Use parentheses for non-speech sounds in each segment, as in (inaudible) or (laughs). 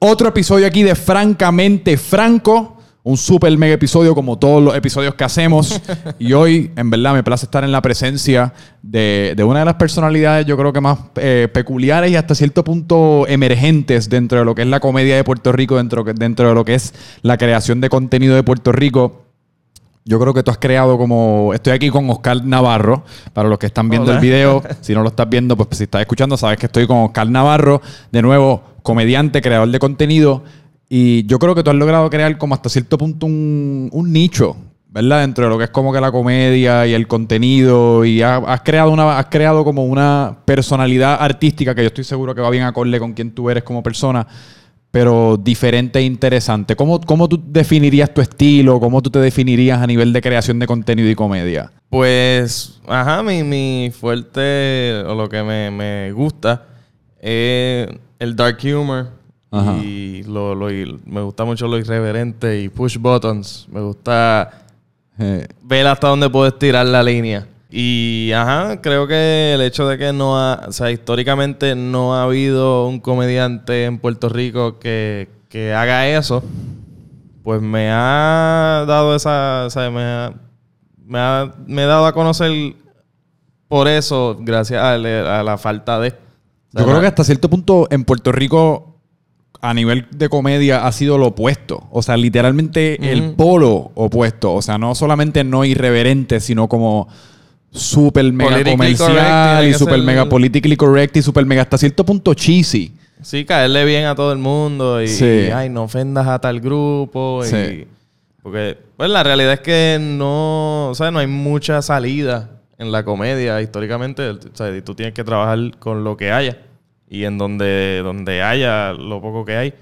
Otro episodio aquí de Francamente Franco. Un super mega episodio como todos los episodios que hacemos. (laughs) y hoy, en verdad, me place estar en la presencia de, de una de las personalidades, yo creo que más eh, peculiares y hasta cierto punto emergentes dentro de lo que es la comedia de Puerto Rico, dentro, dentro de lo que es la creación de contenido de Puerto Rico. Yo creo que tú has creado como. Estoy aquí con Oscar Navarro. Para los que están viendo el video, (laughs) si no lo estás viendo, pues si estás escuchando, sabes que estoy con Oscar Navarro. De nuevo, comediante, creador de contenido. Y yo creo que tú has logrado crear como hasta cierto punto un, nicho, ¿verdad? Dentro de lo que es como que la comedia y el contenido. Y has, has creado una, has creado como una personalidad artística que yo estoy seguro que va bien acorde con quien tú eres como persona pero diferente e interesante. ¿Cómo, ¿Cómo tú definirías tu estilo? ¿Cómo tú te definirías a nivel de creación de contenido y comedia? Pues, ajá, mi, mi fuerte, o lo que me, me gusta, es el dark humor. Ajá. Y lo, lo- me gusta mucho lo irreverente y push buttons. Me gusta Eh, ver hasta dónde puedo estirar la línea. Y, ajá, creo que el hecho de que no ha, o sea, históricamente no ha habido un comediante en Puerto Rico que, que haga eso, pues me ha dado esa, o sea, me ha, me ha, me he dado a conocer por eso, gracias a, a la falta de... yo creo que hasta cierto punto en Puerto Rico, a nivel de comedia, ha sido lo opuesto. O sea, literalmente el polo opuesto. O sea, no solamente no irreverente, sino como super mega correct, comercial y que super ser- mega politically correct y super mega hasta cierto punto cheesy. Sí, caerle bien a todo el mundo y, Sí. y, ay, no ofendas a tal grupo. y- Sí. porque, pues la realidad es que no, o sea, no hay mucha salida en la comedia históricamente. O sea, tú tienes que trabajar con lo que haya y en donde, donde haya lo poco que hay.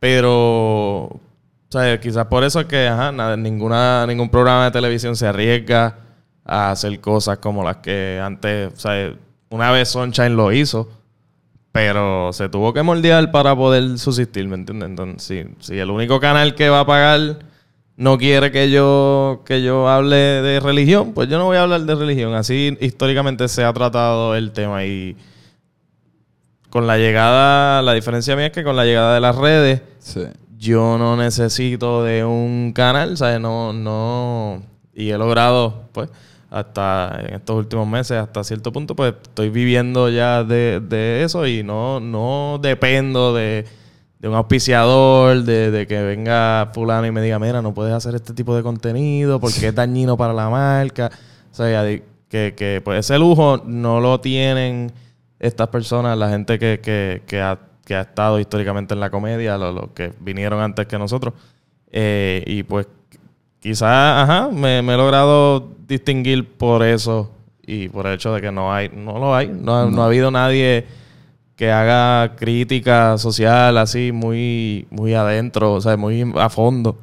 Pero, o sea, quizás por eso es que, nada, ningún programa de televisión se arriesga a hacer cosas como las que antes, o sea, una vez Sunshine lo hizo. Pero se tuvo que moldear para poder subsistir, ¿me entiendes? Entonces, si, si el único canal que va a pagar no quiere que yo, que yo hable de religión, pues yo no voy a hablar de religión. Así históricamente se ha tratado el tema. Y con la llegada, la diferencia mía es que con la llegada de las redes, Sí. yo no necesito de un canal, ¿sabes? No, no. Y he logrado, pues, hasta en estos últimos meses, hasta cierto punto, pues estoy viviendo ya de, de eso y no, no dependo de, de un auspiciador, de, de que venga fulano y me diga, mira, no puedes hacer este tipo de contenido porque es dañino para la marca. O sea, que, que pues ese lujo no lo tienen estas personas, la gente que, que, que ha, que ha estado históricamente en la comedia, los los que vinieron antes que nosotros. Eh, y pues quizás, ajá, me, me he logrado distinguir por eso y por el hecho de que no hay, no lo hay, no, no ha habido nadie que haga crítica social así muy, muy adentro, o sea, muy a fondo.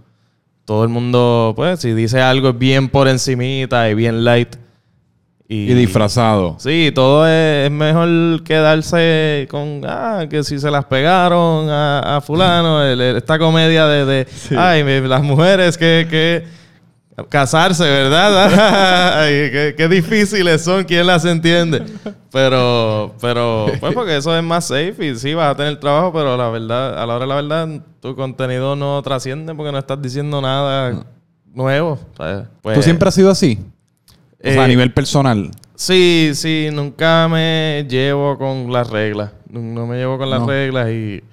Todo el mundo, pues, si dice algo es bien por encimita y bien light. Y disfrazado. Sí, todo es, es mejor quedarse con, ah, que si se las pegaron a, a fulano, el- el- esta comedia de, de ay, las mujeres que, que casarse, ¿verdad? (laughs) Ay, qué, qué difíciles son, ¿quién las entiende? Pero, pero, pues porque eso es más safe y sí, vas a tener trabajo, pero la verdad, a la hora de la verdad, tu contenido no trasciende porque no estás diciendo nada nuevo. ¿sabes? Pues, ¿Tú siempre has sido así? O sea, a eh, nivel personal. Sí, sí, nunca me llevo con las reglas. No, no me llevo con las No. reglas y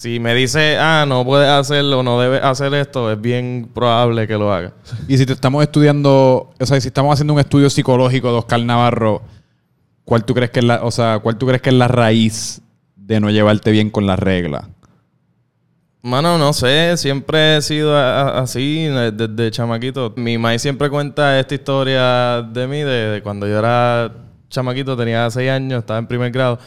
si me dice, ah, no puedes hacerlo, no debes hacer esto, es bien probable que lo haga. Y si te estamos estudiando, o sea, si estamos haciendo un estudio psicológico de Oscar Navarro, ¿cuál tú crees que es la, o sea, cuál tú crees que es la raíz de no llevarte bien con las reglas? Mano, no sé, siempre he sido así desde chamaquito. Mi maíz siempre cuenta esta historia de mí, de, de cuando yo era chamaquito, tenía 6 años, estaba en primer grado,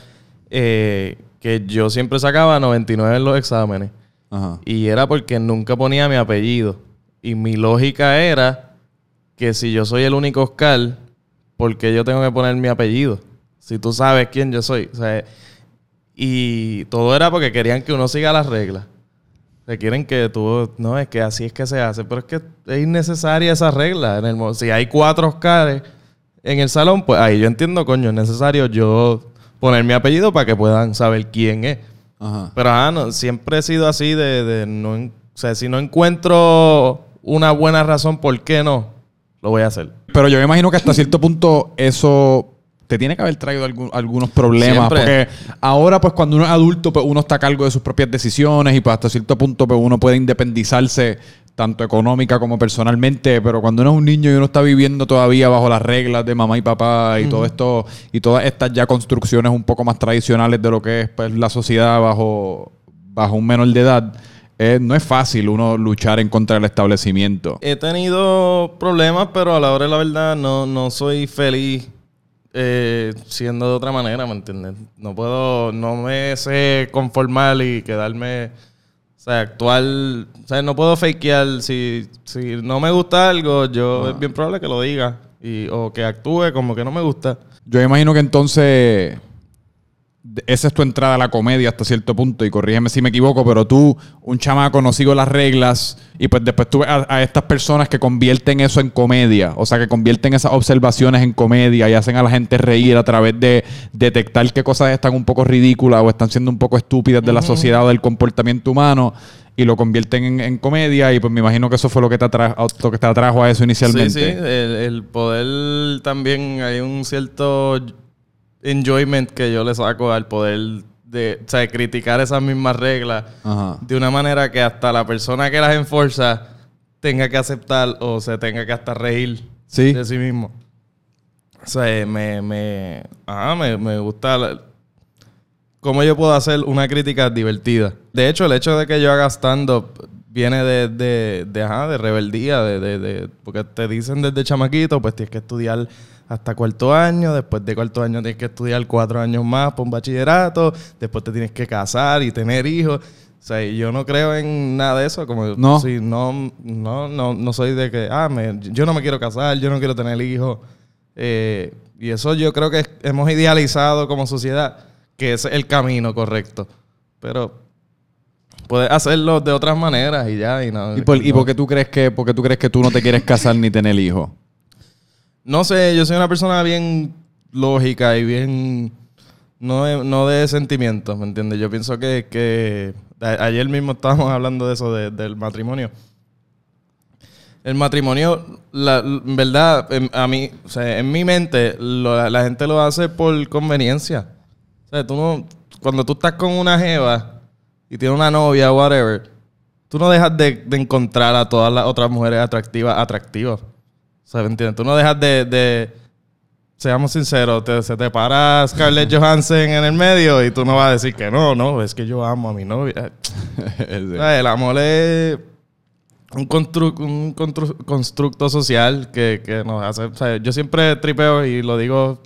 eh, que yo siempre sacaba 99 en los exámenes. Ajá. Y era porque nunca ponía mi apellido. Y mi lógica era que si yo soy el único Oscar, ¿por qué yo tengo que poner mi apellido? Si tú sabes quién yo soy. O sea, y todo era porque querían que uno siga las reglas. Se quieren que tú... No, es que así es que se hace. Pero es que es innecesaria esa regla. En el, si hay cuatro Oscars en el salón, pues ahí yo entiendo, coño, es necesario yo poner mi apellido para que puedan saber quién es. Ajá. Pero ajá, no, siempre he sido así de, de no... O sea, si no encuentro una buena razón por qué no, lo voy a hacer. Pero yo me imagino que hasta cierto punto eso te tiene que haber traído algún- algunos problemas. Siempre. Porque ahora, pues, cuando uno es adulto, pues uno está a cargo de sus propias decisiones y pues hasta cierto punto, pues uno puede independizarse tanto económica como personalmente. Pero cuando uno es un niño y uno está viviendo todavía bajo las reglas de mamá y papá y todo esto, y todas estas ya construcciones un poco más tradicionales de lo que es pues, la sociedad bajo, bajo un menor de edad. eh, no es fácil uno luchar en contra del establecimiento. He tenido problemas, pero a la hora de la verdad no, no soy feliz eh, siendo de otra manera, ¿me entiendes? No puedo, no me sé conformar y quedarme, o sea, actuar, o sea, no puedo fakear. Si, si no me gusta algo, yo es bien probable que lo diga y, o que actúe como que no me gusta. Yo imagino que entonces esa es tu entrada a la comedia hasta cierto punto y corrígeme si me equivoco, pero tú, un chamaco, no sigo las reglas y pues después tú ves a, a estas personas que convierten eso en comedia, o sea, que convierten esas observaciones en comedia y hacen a la gente reír a través de detectar qué cosas están un poco ridículas o están siendo un poco estúpidas de la sociedad o del comportamiento humano y lo convierten en, en comedia y pues me imagino que eso fue lo que te, atra- lo que te atrajo a eso inicialmente. Sí, sí, el, el poder también hay un cierto enjoyment que yo le saco al poder de, o sea, criticar esas mismas reglas Ajá. de una manera que hasta la persona que las enforza tenga que aceptar o se tenga que hasta reír Sí. de sí mismo. O sea, me, me, ajá, me, me gusta la- cómo yo puedo hacer una crítica divertida. De hecho, el hecho de que yo haga stand-up viene de, de, de, ajá, de rebeldía, de, de, de- porque te dicen desde chamaquito, pues tienes que estudiar hasta cuarto año, después de cuarto año tienes que estudiar cuatro años más por un bachillerato, después te tienes que casar y tener hijos. O sea, y yo no creo en nada de eso, como No. si no, no, no, no soy de que, ah, me- yo no me quiero casar, yo no quiero tener hijos. Eh, y eso yo creo que hemos idealizado como sociedad que es el camino correcto. Pero puedes hacerlo de otras maneras y ya. Y, no, ¿Y por, y no- por qué tú crees que por qué tú crees que tú no te quieres casar ni tener hijos? No sé, yo soy una persona bien lógica y bien. No de, no de sentimientos, ¿me entiendes? Yo pienso que. que ayer mismo estábamos hablando de eso, de- del matrimonio. El matrimonio, la, en verdad, en- a mí, o sea, en mi mente, la gente lo hace por conveniencia. O sea, tú no. Cuando tú estás con una jeva y tienes una novia, whatever, tú no dejas de, de encontrar a todas las otras mujeres atractivas, atractivas. O sea, ¿me entiendes? Tú no dejas de... de- seamos sinceros, te- se te para Scarlett Johansson en el medio y tú no vas a decir que no, no, es que yo amo a mi novia. (laughs) El amor es un, constru- un constru- constructo social que, que nos hace... O sea, yo siempre tripeo y lo digo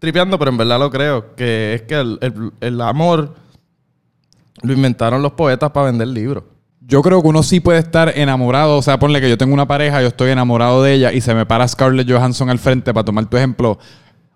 tripeando, pero en verdad lo creo, que es que el, el- el amor lo inventaron los poetas para vender libros. Yo creo que uno sí puede estar enamorado. O sea, ponle que yo tengo una pareja, yo estoy enamorado de ella y se me para Scarlett Johansson al frente para tomar tu ejemplo.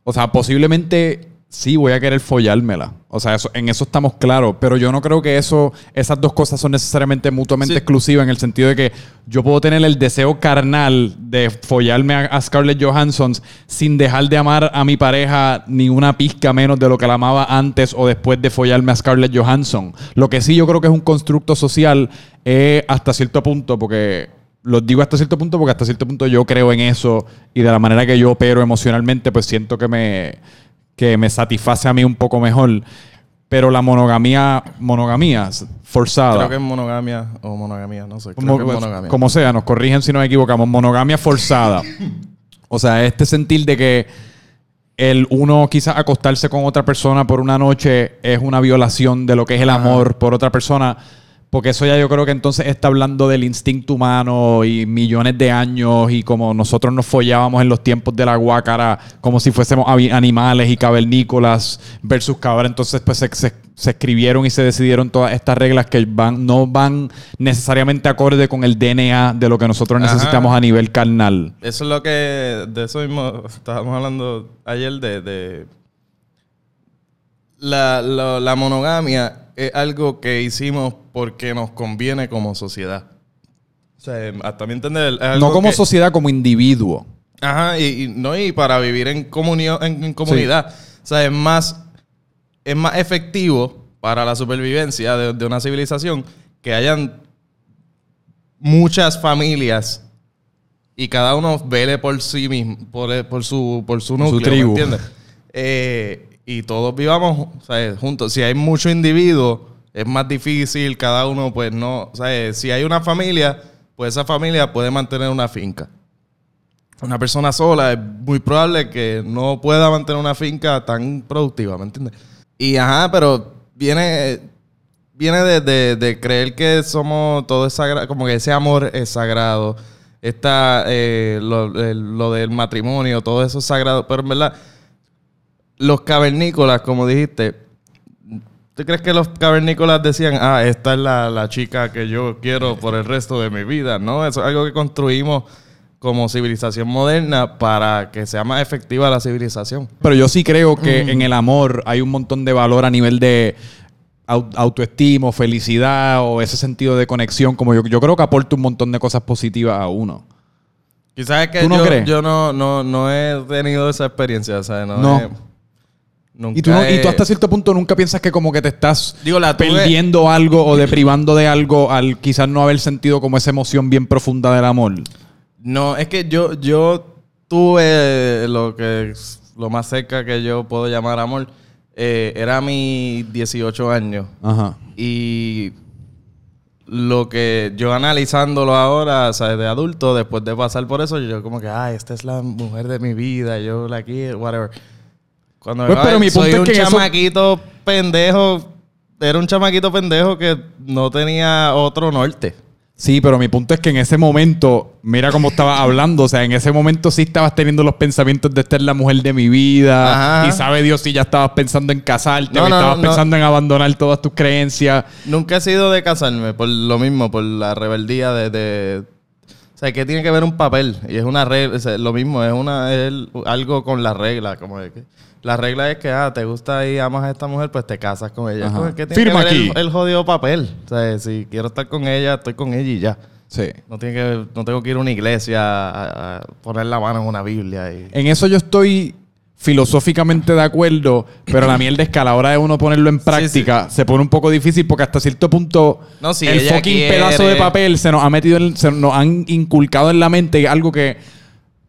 O sea, posiblemente sí voy a querer follármela. O sea, eso, en eso estamos claros. Pero yo no creo que eso, esas dos cosas son necesariamente mutuamente Sí. exclusivas en el sentido de que yo puedo tener el deseo carnal de follarme a, a Scarlett Johansson sin dejar de amar a mi pareja ni una pizca menos de lo que la amaba antes o después de follarme a Scarlett Johansson. Lo que sí yo creo que es un constructo social es hasta cierto punto, porque lo digo hasta cierto punto porque hasta cierto punto yo creo en eso y de la manera que yo opero emocionalmente, pues siento que me, que me satisface a mí un poco mejor. Pero la monogamía, monogamía forzada. Creo que es monogamia o monogamia, no sé. Creo Como, que es monogamia. como sea, nos corrigen si nos equivocamos. Monogamia forzada. o sea, este sentir de que el uno quizás acostarse con otra persona por una noche es una violación de lo que es el amor por otra persona. Porque eso ya yo creo que entonces está hablando del instinto humano y millones de años y como nosotros nos follábamos en los tiempos de la guácara como si fuésemos animales y cavernícolas versus cabra. Entonces pues se, se- se escribieron y se decidieron todas estas reglas que van, no van necesariamente acorde con el DNA de lo que nosotros Ajá. necesitamos a nivel carnal. Eso es lo que. De eso mismo estábamos hablando ayer de. de la, la- la monogamia es algo que hicimos porque nos conviene como sociedad. O sea, hasta mi entender. No como que- sociedad, como individuo. Ajá, y, y no, y para vivir en comunión, en, en comunidad. O sea, es más, es más efectivo para la supervivencia de, de una civilización que hayan muchas familias y cada uno vele por sí mismo, por, por su, por su núcleo, ¿me tribu. entiendes? Eh, y todos vivamos juntos. Si hay muchos individuos, es más difícil, cada uno pues no, ¿sabes? Si hay una familia, pues esa familia puede mantener una finca. Una persona sola es muy probable que no pueda mantener una finca tan productiva, ¿me entiendes? Y ajá, pero viene, viene de, creer que somos todo sagrado, como que ese amor es sagrado. Está eh, lo, lo del matrimonio, todo eso es sagrado. Pero en verdad, los cavernícolas, como dijiste, ¿tú crees que los cavernícolas decían, ah, esta es la, la chica que yo quiero por el resto de mi vida? No, eso es algo que construimos como civilización moderna para que sea más efectiva la civilización. Pero yo sí creo que en el amor hay un montón de valor a nivel de au- autoestima, felicidad o ese sentido de conexión. Como yo, yo creo que aporta un montón de cosas positivas a uno. Quizás es que ¿Tú no yo, crees? yo no, no, no he tenido esa experiencia, ¿sabes? No. No. he- nunca Y tú, no- y tú hasta cierto punto nunca piensas que como que te estás Digo, la tuve- perdiendo algo o deprivando de algo al quizás no haber sentido como esa emoción bien profunda del amor. No, es que yo, yo tuve lo que lo más cerca que yo puedo llamar amor. eh, era mis 18 años. Ajá. Y lo que yo analizándolo ahora, o sea, de adulto, después de pasar por eso, yo como que, ay, esta es la mujer de mi vida, yo la quiero, whatever. Cuando Pues, pero mi punto soy es un que en eso- chamaquito pendejo, era un chamaquito pendejo que no tenía otro norte. Sí, pero mi punto es que en ese momento, mira cómo estabas hablando, o sea, en ese momento sí estabas teniendo los pensamientos de esta es la mujer de mi vida, Ajá. y sabe Dios si ya estabas pensando en casarte, No, estabas no. pensando en abandonar todas tus creencias. Nunca he sido de casarme por lo mismo, por la rebeldía de... de- o sea, que tiene que ver un papel y es una regla, o sea, lo mismo, es una es algo con la regla, como de que la regla es que ah, te gusta y amas a esta mujer, pues te casas con ella. Ajá. Tiene Firma que ver aquí. El, el jodido papel. O sea, si quiero estar con ella, estoy con ella y ya. Sí. No tiene que no tengo que ir a una iglesia a, a poner la mano en una Biblia y En eso yo estoy filosóficamente de acuerdo, pero la mierda es que a la hora de uno ponerlo en práctica se pone un poco difícil porque hasta cierto punto No, si el fucking quiere- pedazo de papel se nos ha metido, en- se nos han inculcado en la mente algo que,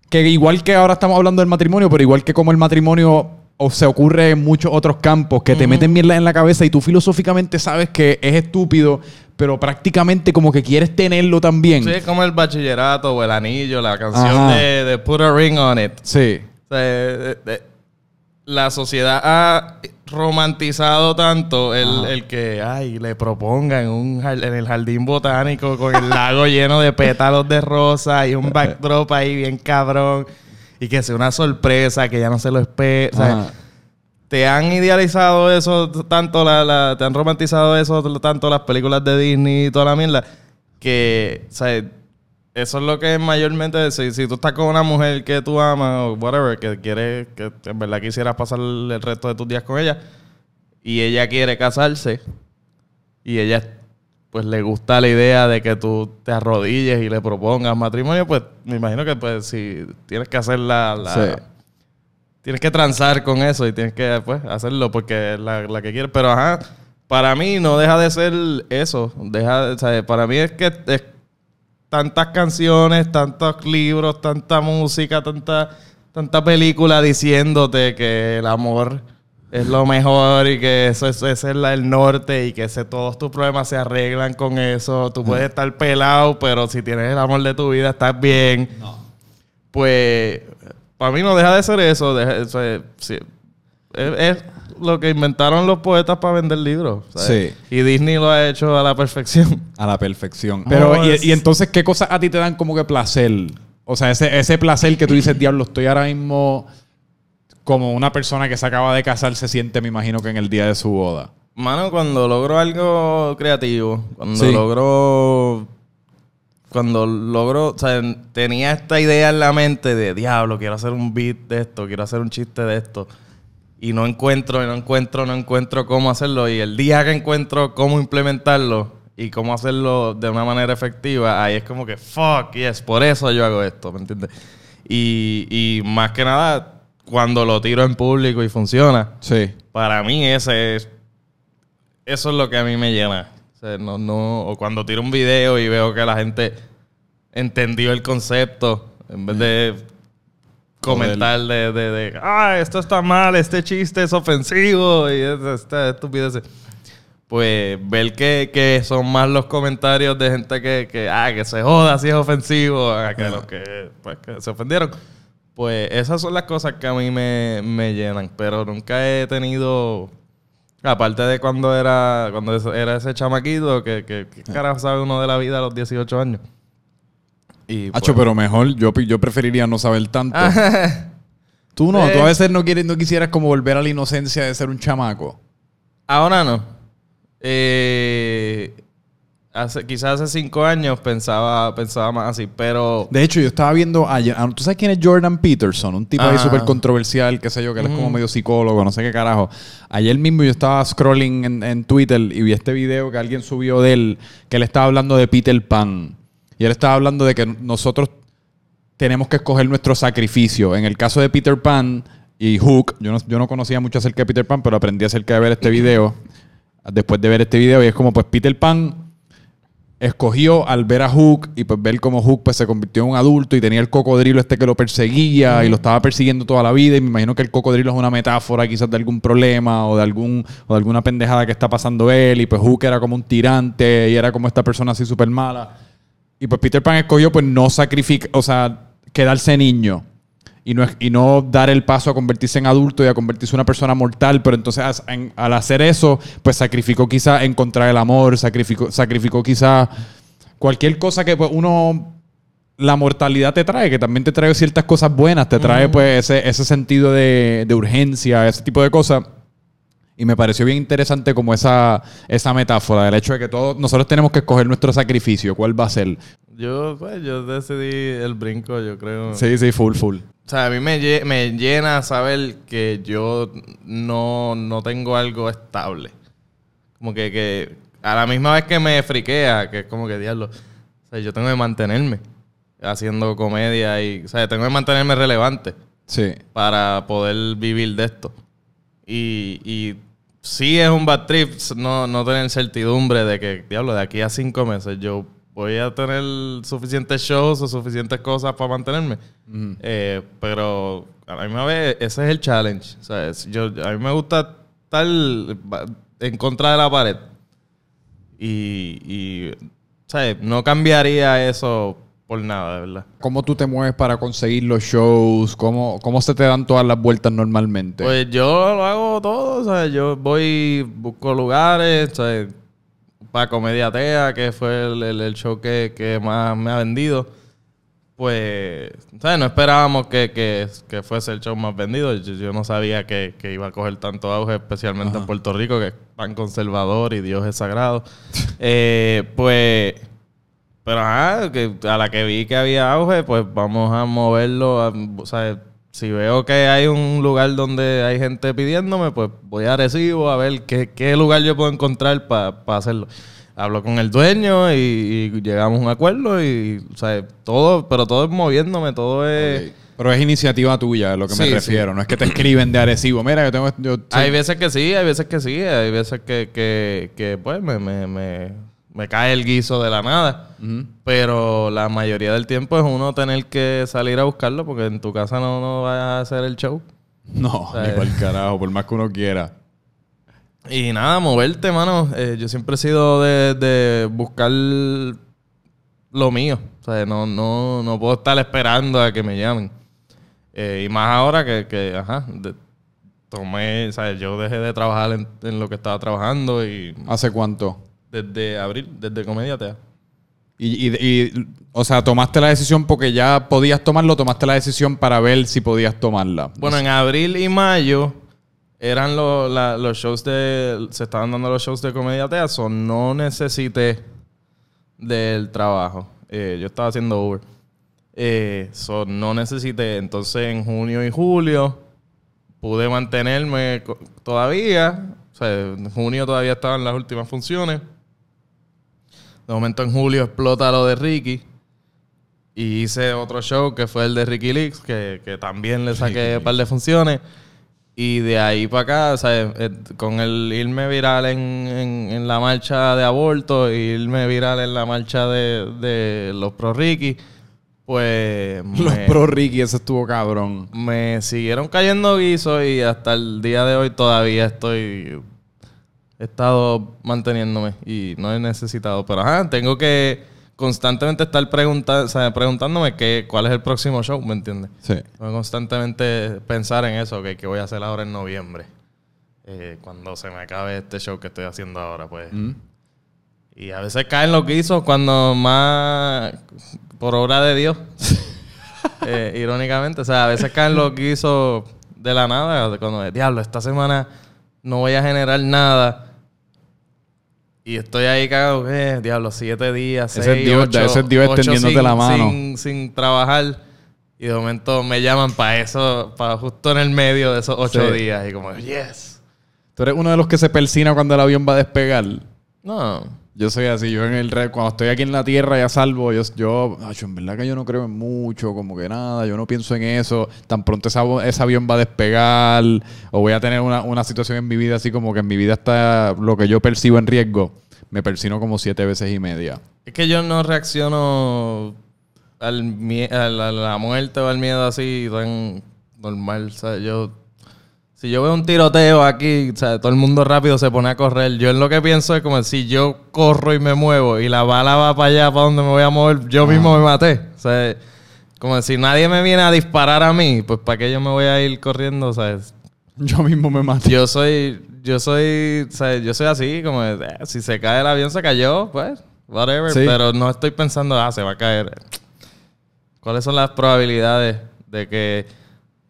que igual que ahora estamos hablando del matrimonio, pero igual que como el matrimonio o se ocurre en muchos otros campos que te meten mierda en la cabeza y tú filosóficamente sabes que es estúpido, pero prácticamente como que quieres tenerlo también. Sí, es como el bachillerato o el anillo, la canción de, de Put a Ring on It. Sí. O sea, eh, eh, la sociedad ha romantizado tanto el, el que ay, le propongan un, en el jardín botánico con el lago lleno de pétalos de rosa y un (laughs) backdrop ahí bien cabrón y que sea una sorpresa que ya no se lo espera. Te han idealizado eso tanto, la, la- te han romantizado eso tanto las películas de Disney y toda la mierda, que, sea, eso es lo que mayormente, si, si tú estás con una mujer que tú amas o whatever, que quieres, que en verdad quisieras pasar el resto de tus días con ella, y ella quiere casarse, y ella pues le gusta la idea de que tú te arrodilles y le propongas matrimonio, pues me imagino que pues si tienes que hacer la, la- Sí. tienes que transar con eso y tienes que pues hacerlo porque es la, la que quieres. Pero ajá, para mí no deja de ser eso. Deja, o sea, para mí es que es tantas canciones, tantos libros, tanta música, tanta, tanta película diciéndote que el amor es lo mejor y que eso es, es la- el norte y que ese, todos tus problemas se arreglan con eso. Tú puedes estar pelado, pero si tienes el amor de tu vida estás bien. Pues para mí no deja de ser eso. deja- sea, sí, es, es lo que inventaron los poetas para vender libros. ¿sabes? Sí. Y Disney lo ha hecho a la perfección. (laughs) A la perfección. Pero, No, y, es- y entonces, ¿qué cosas a ti te dan como que placer? O sea, ese, ese placer que tú dices, diablo, estoy ahora mismo como una persona que se acaba de casar se siente, me imagino, que en el día de su boda. Mano, cuando logro algo creativo, cuando Sí. logro. Cuando logro. O sea, tenía esta idea en la mente de diablo, quiero hacer un beat de esto, quiero hacer un chiste de esto. Y no encuentro, y no encuentro, no encuentro cómo hacerlo. Y el día que encuentro cómo implementarlo y cómo hacerlo de una manera efectiva, ahí es como que fuck, yes, por eso yo hago esto, ¿me entiendes? Y, y más que nada, cuando lo tiro en público y funciona, Sí. para mí ese es eso es lo que a mí me llena. O, sea, no, no, o cuando tiro un video y veo que la gente entendió el concepto, en vez de comentar de, de, de, ah, esto está mal, este chiste es ofensivo y esta estupidez. Pues ver que, que, son más los comentarios de gente que, que, ah, que se joda si es ofensivo, a que los que, pues, que se ofendieron. Pues esas son las cosas que a mí me, me llenan, pero nunca he tenido Aparte de cuando era cuando era ese chamaquito, que, que, carajo sabe uno de la vida a los 18 años. Y, Hacho, pues, pero mejor, yo, yo preferiría no saber tanto. (laughs) tú no, tú a eh. veces no, quieres, no quisieras como volver a la inocencia de ser un chamaco. Ahora no. Eh, Hace, quizás hace cinco años pensaba, pensaba más así, pero... De hecho, yo estaba viendo ayer... Ah, ¿Tú sabes quién es Jordan Peterson? Un tipo ahí súper controversial, qué sé yo, que él es como medio psicólogo, no sé qué carajo. Ayer mismo yo estaba scrolling en, en, Twitter y vi este video que alguien subió de él, que él estaba hablando de Peter Pan. Y él estaba hablando de que nosotros tenemos que escoger nuestro sacrificio. En el caso de Peter Pan y Hook, yo no, yo no conocía mucho acerca de Peter Pan, pero aprendí acerca de ver este video. Después de ver este video, y es como, pues Peter Pan escogió al ver a Hook y pues ver cómo Hook pues se convirtió en un adulto y tenía el cocodrilo este que lo perseguía y lo estaba persiguiendo toda la vida. Y me imagino que el cocodrilo es una metáfora quizás de algún problema o de algún o de alguna pendejada que está pasando él. Y pues Hook era como un tirante y era como esta persona así súper mala y pues Peter Pan escogió pues no sacrificar, o sea, quedarse niño y no, y no dar el paso a convertirse en adulto y a convertirse en una persona mortal, pero entonces al hacer eso, pues sacrificó quizá encontrar el amor, sacrificó, sacrificó quizá cualquier cosa que pues, uno la mortalidad te trae, que también te trae ciertas cosas buenas, te trae pues ese, ese sentido de, de, urgencia, ese tipo de cosas. Y me pareció bien interesante como esa, esa metáfora del hecho de que todos nosotros tenemos que escoger nuestro sacrificio, cuál va a ser. Yo, pues, yo decidí el brinco, yo creo. Sí, sí, full, full. O sea, a mí me, llena saber que yo no, no tengo algo estable. Como que, que a la misma vez que me friquea, que es como que diablo. O sea, yo tengo que mantenerme haciendo comedia y, o sea, tengo que mantenerme relevante. Sí. Para poder vivir de esto. Y, y sí es un bad trip no, no tener certidumbre de que, diablo, de aquí a cinco meses yo voy a tener suficientes shows o suficientes cosas para mantenerme. Eh, pero a la misma vez, ese es el challenge. Yo, a mí me gusta estar en contra de la pared. Y, y ¿sabes? no cambiaría eso por nada, de verdad. ¿Cómo tú te mueves para conseguir los shows? ¿Cómo, ¿Cómo se te dan todas las vueltas normalmente? Pues yo lo hago todo, o sea, yo voy, busco lugares, ¿sabes? Para Comedia Tea, que fue el, show que, más me ha vendido, pues, ¿sabes? No esperábamos que, fuese el show más vendido. Yo, no sabía que, iba a coger tanto auge, especialmente en Puerto Rico, que es tan conservador y Dios es sagrado. (laughs) Eh, pues, pero a la que vi que había auge, pues vamos a moverlo, a, o sea, si veo que hay un lugar donde hay gente pidiéndome, pues voy a recibo a ver qué, lugar yo puedo encontrar para hacerlo. Hablo con el dueño y, llegamos a un acuerdo y, o sea, todo, pero todo es moviéndome, todo es... Pero es iniciativa tuya, es lo que me refiero. No es que te escriben de Arecibo. Mira, yo tengo... Hay veces que sí, hay veces que sí. Hay veces que, que, que pues, me, me me cae el guiso de la nada. Pero la mayoría del tiempo es uno tener que salir a buscarlo porque en tu casa no, no vas a hacer el show. No, ni por el carajo, por más que uno quiera. Y nada, moverte, mano. Eh, yo siempre he sido de, buscar lo mío. O sea, no, no, no puedo estar esperando a que me llamen. Eh, y más ahora que, que ajá, tomé, o sea, yo dejé de trabajar en, en, lo que estaba trabajando y... ¿Hace cuánto? Desde abril, desde Comedia Tea. Y, y, o sea, tomaste la decisión porque ya podías tomarlo, tomaste la decisión para ver si podías tomarla. Bueno, en abril y mayo eran los shows de. Se estaban dando los shows de Comedia Tea, so no necesité del trabajo. Eh, yo estaba haciendo Uber. Eh, no necesité. Entonces, en junio y julio pude mantenerme todavía. O sea, en junio todavía estaban las últimas funciones. De momento en julio explota lo de Ricky. Y hice otro show que fue el de Ricky Leaks, que, también le saqué un par de funciones. Y de ahí para acá, sea, eh, con el irme viral en, en, en la marcha de aborto, y irme viral en la marcha de, de los pro Ricky, pues (laughs) Los me, pro Ricky, eso estuvo cabrón. me siguieron cayendo guisos y hasta el día de hoy todavía estoy... He estado manteniéndome y no he necesitado. Pero ajá, tengo que constantemente estar pregunta- o sea, preguntándome qué, cuál es el próximo show, ¿me entiendes? Sí. Tengo que constantemente pensar en eso, que qué voy a hacer ahora en noviembre. Eh, cuando se me acabe este show que estoy haciendo ahora, pues. Mm. Y a veces caen los guisos cuando más por obra de Dios. (laughs) Eh, irónicamente, o sea, a veces caen los guisos de la nada. Cuando, diablo, esta semana no voy a generar nada. Y estoy ahí cagado, eh, diablo, siete días, Ese es seis, Dios- ocho, ese es Dios extendiéndote sin- la mano. Sin, sin trabajar. Y de momento me llaman para eso, para justo en el medio de esos ocho Sí. días. Y como, yes. Tú eres uno de los que se persina cuando el avión va a despegar. No. Yo soy así, yo en el cuando estoy aquí en la tierra ya salvo, yo, yo en verdad que yo no creo en mucho, como que nada, yo no pienso en eso, tan pronto esa, ese avión va a despegar o voy a tener una, una situación en mi vida así como que en mi vida está lo que yo percibo en riesgo, me persino como siete veces y media. Es que yo no reacciono al a a la muerte o al miedo así tan normal. O sea, yo... Si yo veo un tiroteo aquí, o sea, todo el mundo rápido se pone a correr. Yo en lo que pienso es como si yo corro y me muevo y la bala va para allá, para donde me voy a mover, yo mismo me maté. O sea, como si nadie me viene a disparar a mí, pues ¿para qué yo me voy a ir corriendo? O sea, Yo mismo me mato. yo soy, yo soy, o sea, yo soy así, como eh, si se cae el avión, se cayó, pues, whatever. Sí. Pero no estoy pensando, ah, se va a caer. ¿Cuáles son las probabilidades de que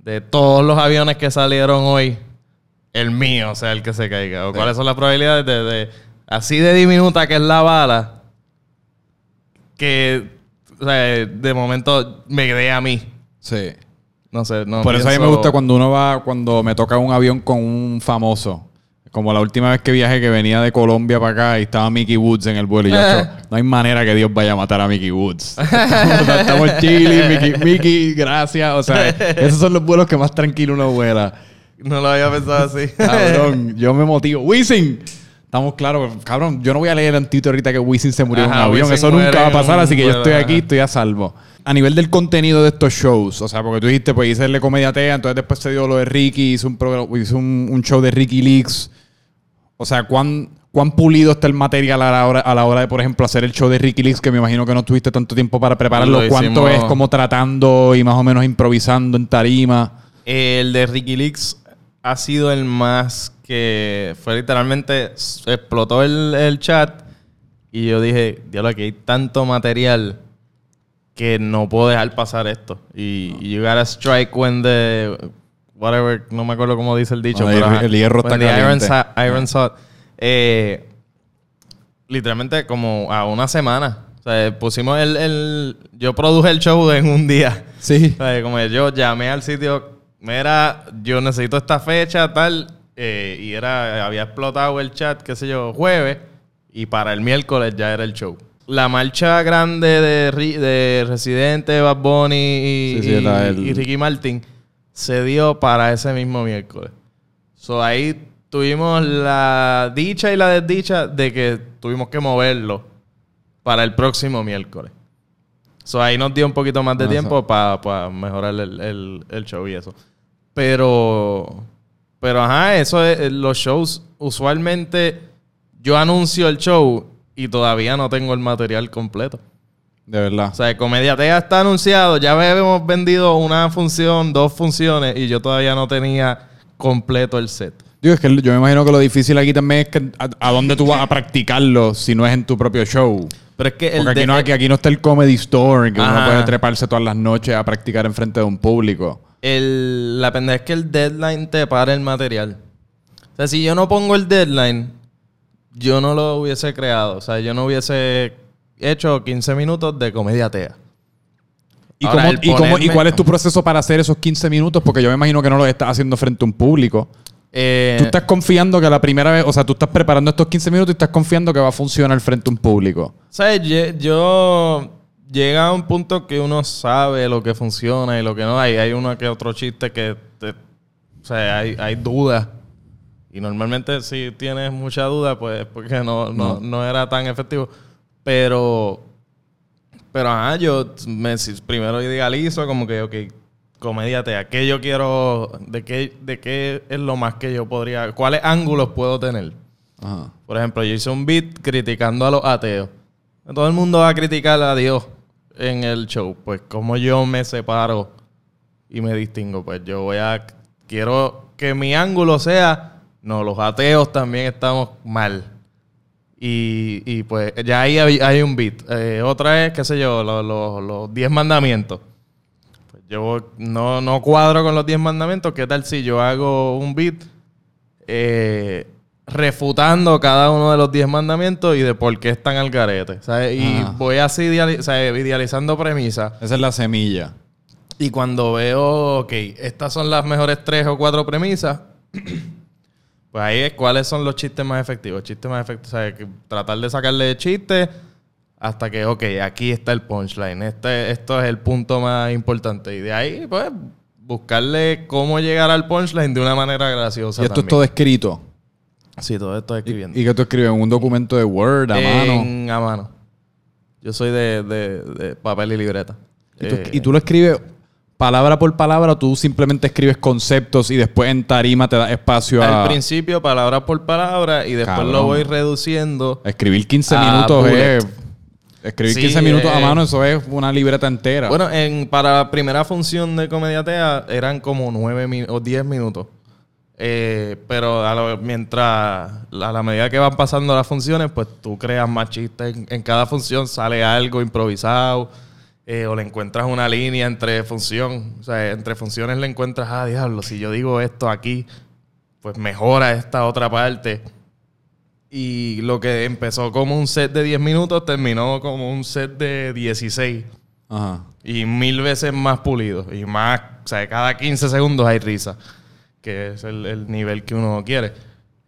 de todos los aviones que salieron hoy, el mío sea el que se caiga? ¿O cuáles son las probabilidades de, de- así de diminuta que es la bala, que o sea, de momento me dé a mí? Sí. No sé, no Por eso a mí me gusta cuando uno va, cuando me toca un avión con un famoso. Como la última vez que viajé, que venía de Colombia para acá y estaba Mickey Woods en el vuelo. Y yo, "Acho, (laughs) no hay manera que Dios vaya a matar a Mickey Woods. estamos, (laughs) estamos chilling, Mickey, Mickey, gracias. O sea, esos son los vuelos que más tranquilo uno vuela. No lo había pensado así. (laughs) Cabrón, yo me motivo. Wisin. Estamos claros, cabrón. Yo no voy a leer en Twitter ahorita que Wisin se murió en un avión. Wisin Eso nunca va a pasar, así que yo estoy aquí, estoy a salvo. A nivel del contenido de estos shows, o sea, porque tú dijiste, pues hice el de Comedia Tea, entonces después se dio lo de Ricky, hizo un, hizo un, un show de Ricky Leaks. O sea, ¿cuán, ¿cuán pulido está el material a la, hora, a la hora de, por ejemplo, hacer el show de Ricky Leaks, que me imagino que no tuviste tanto tiempo para prepararlo? Lo ¿Cuánto hicimos- es como tratando y más o menos improvisando en tarima? El de Ricky Leaks ha sido el más que fue literalmente explotó el, el chat y yo dije, diablo, aquí hay tanto material que no puedo dejar pasar esto. Y y you gotta strike when the whatever, no me acuerdo cómo dice el dicho, pero el- hierro está hot- iron's hot. Eh, literalmente como a una semana. O sea, pusimos el, el yo produje el show en un día. Sí. O sea, como yo llamé al sitio, mira, yo necesito esta fecha, tal, eh, y era, había explotado el chat, qué sé yo, jueves, y para el miércoles ya era el show. La marcha grande de, de Residente, Bad Bunny y, Sí, sí, y- la- el- y Ricky Martin se dio para ese mismo miércoles. So ahí tuvimos la dicha y la desdicha de que tuvimos que moverlo para el próximo miércoles. So ahí nos dio un poquito más de Ah, tiempo para mejorar el, el- el show y eso. Pero, pero ajá, eso es, los shows, usualmente yo anuncio el show y todavía no tengo el material completo. De verdad. O sea, Comedia Tea está anunciado, ya hemos vendido una función, dos funciones y yo todavía no tenía completo el set. Digo, es que yo me imagino que lo difícil aquí también es que a, a dónde tú vas a practicarlo si no es en tu propio show. Pero es que el Porque aquí de- no, aquí, aquí no está el comedy store en que uno puede treparse todas las noches a practicar enfrente de un público. el- la pendeja es que el deadline te para el material. O sea, si yo no pongo el deadline, yo no lo hubiese creado. O sea, yo no hubiese hecho 15 minutos de comedia tea. ¿Y, Ahora, cómo- y, cómo- y cuál es tu proceso para hacer esos 15 minutos? Porque yo me imagino que no lo estás haciendo frente a un público. Eh, Tú estás confiando que la primera vez, o sea, tú estás preparando estos 15 minutos y estás confiando que va a funcionar frente a un público. ¿Sabes? Yo llega a un punto que uno sabe lo que funciona y lo que no. Hay, hay uno que otro chiste que te- o sea, hay, hay dudas. Y normalmente si tienes mucha duda, pues es porque no, no, no era tan efectivo. Pero, pero ajá, yo me, primero idealizo como que, ok, comediate, ¿a qué yo quiero, de qué, de qué es lo más que yo podría, cuáles ángulos puedo tener? Ajá. Por ejemplo, yo hice un beat criticando a los ateos. Todo el mundo va a criticar a Dios en el show. Pues como yo me separo y me distingo, pues yo voy a... Quiero que mi ángulo sea, no, los ateos también estamos mal. Y, y pues ya ahí hay, hay un beat. Eh, otra es, qué sé yo, los, los, los diez mandamientos. Pues yo no, no cuadro con los diez mandamientos. ¿Qué tal si yo hago un beat eh, refutando cada uno de los diez mandamientos y de por qué están al garete? ¿sabes? Y voy así sea, idealizando premisas. Esa es la semilla. Y cuando veo, ok, estas son las mejores tres o cuatro premisas, pues ahí es cuáles son los chistes más efectivos. Chistes más efectivos, o sea, que tratar de sacarle chistes hasta que, ok, aquí está el punchline. Este, esto es el punto más importante. Y de ahí, pues, buscarle cómo llegar al punchline de una manera graciosa. y esto es todo escrito. Sí, todo esto escribiendo. ¿Y que tú escribes? ¿En un documento de Word a mano? En- a mano. Yo soy de, de- de papel y libreta. ¿Y tú, Eh, y tú lo escribes palabra por palabra o tú simplemente escribes conceptos y después en tarima te das espacio a... Al principio, palabra por palabra, y después Cabrón. lo voy reduciendo. Escribir 15 Ah, minutos es... Escribir Sí, 15 minutos a eh, mano, eso es una libreta entera. Bueno, en, para la primera función de Comediatea eran como 9 min- o 10 minutos. Eh, pero a lo- mientras, a la medida que van pasando las funciones, pues tú creas más chistes. En, en cada función sale algo improvisado. Eh, o le encuentras una línea entre función. O sea, entre funciones le encuentras, ah, diablo, si yo digo esto aquí, pues mejora esta otra parte. Y lo que empezó como un set de 10 minutos terminó como un set de 16. Ajá. Y mil veces más pulido. Y más, o sea, cada 15 segundos hay risa. Que es el, el nivel que uno quiere.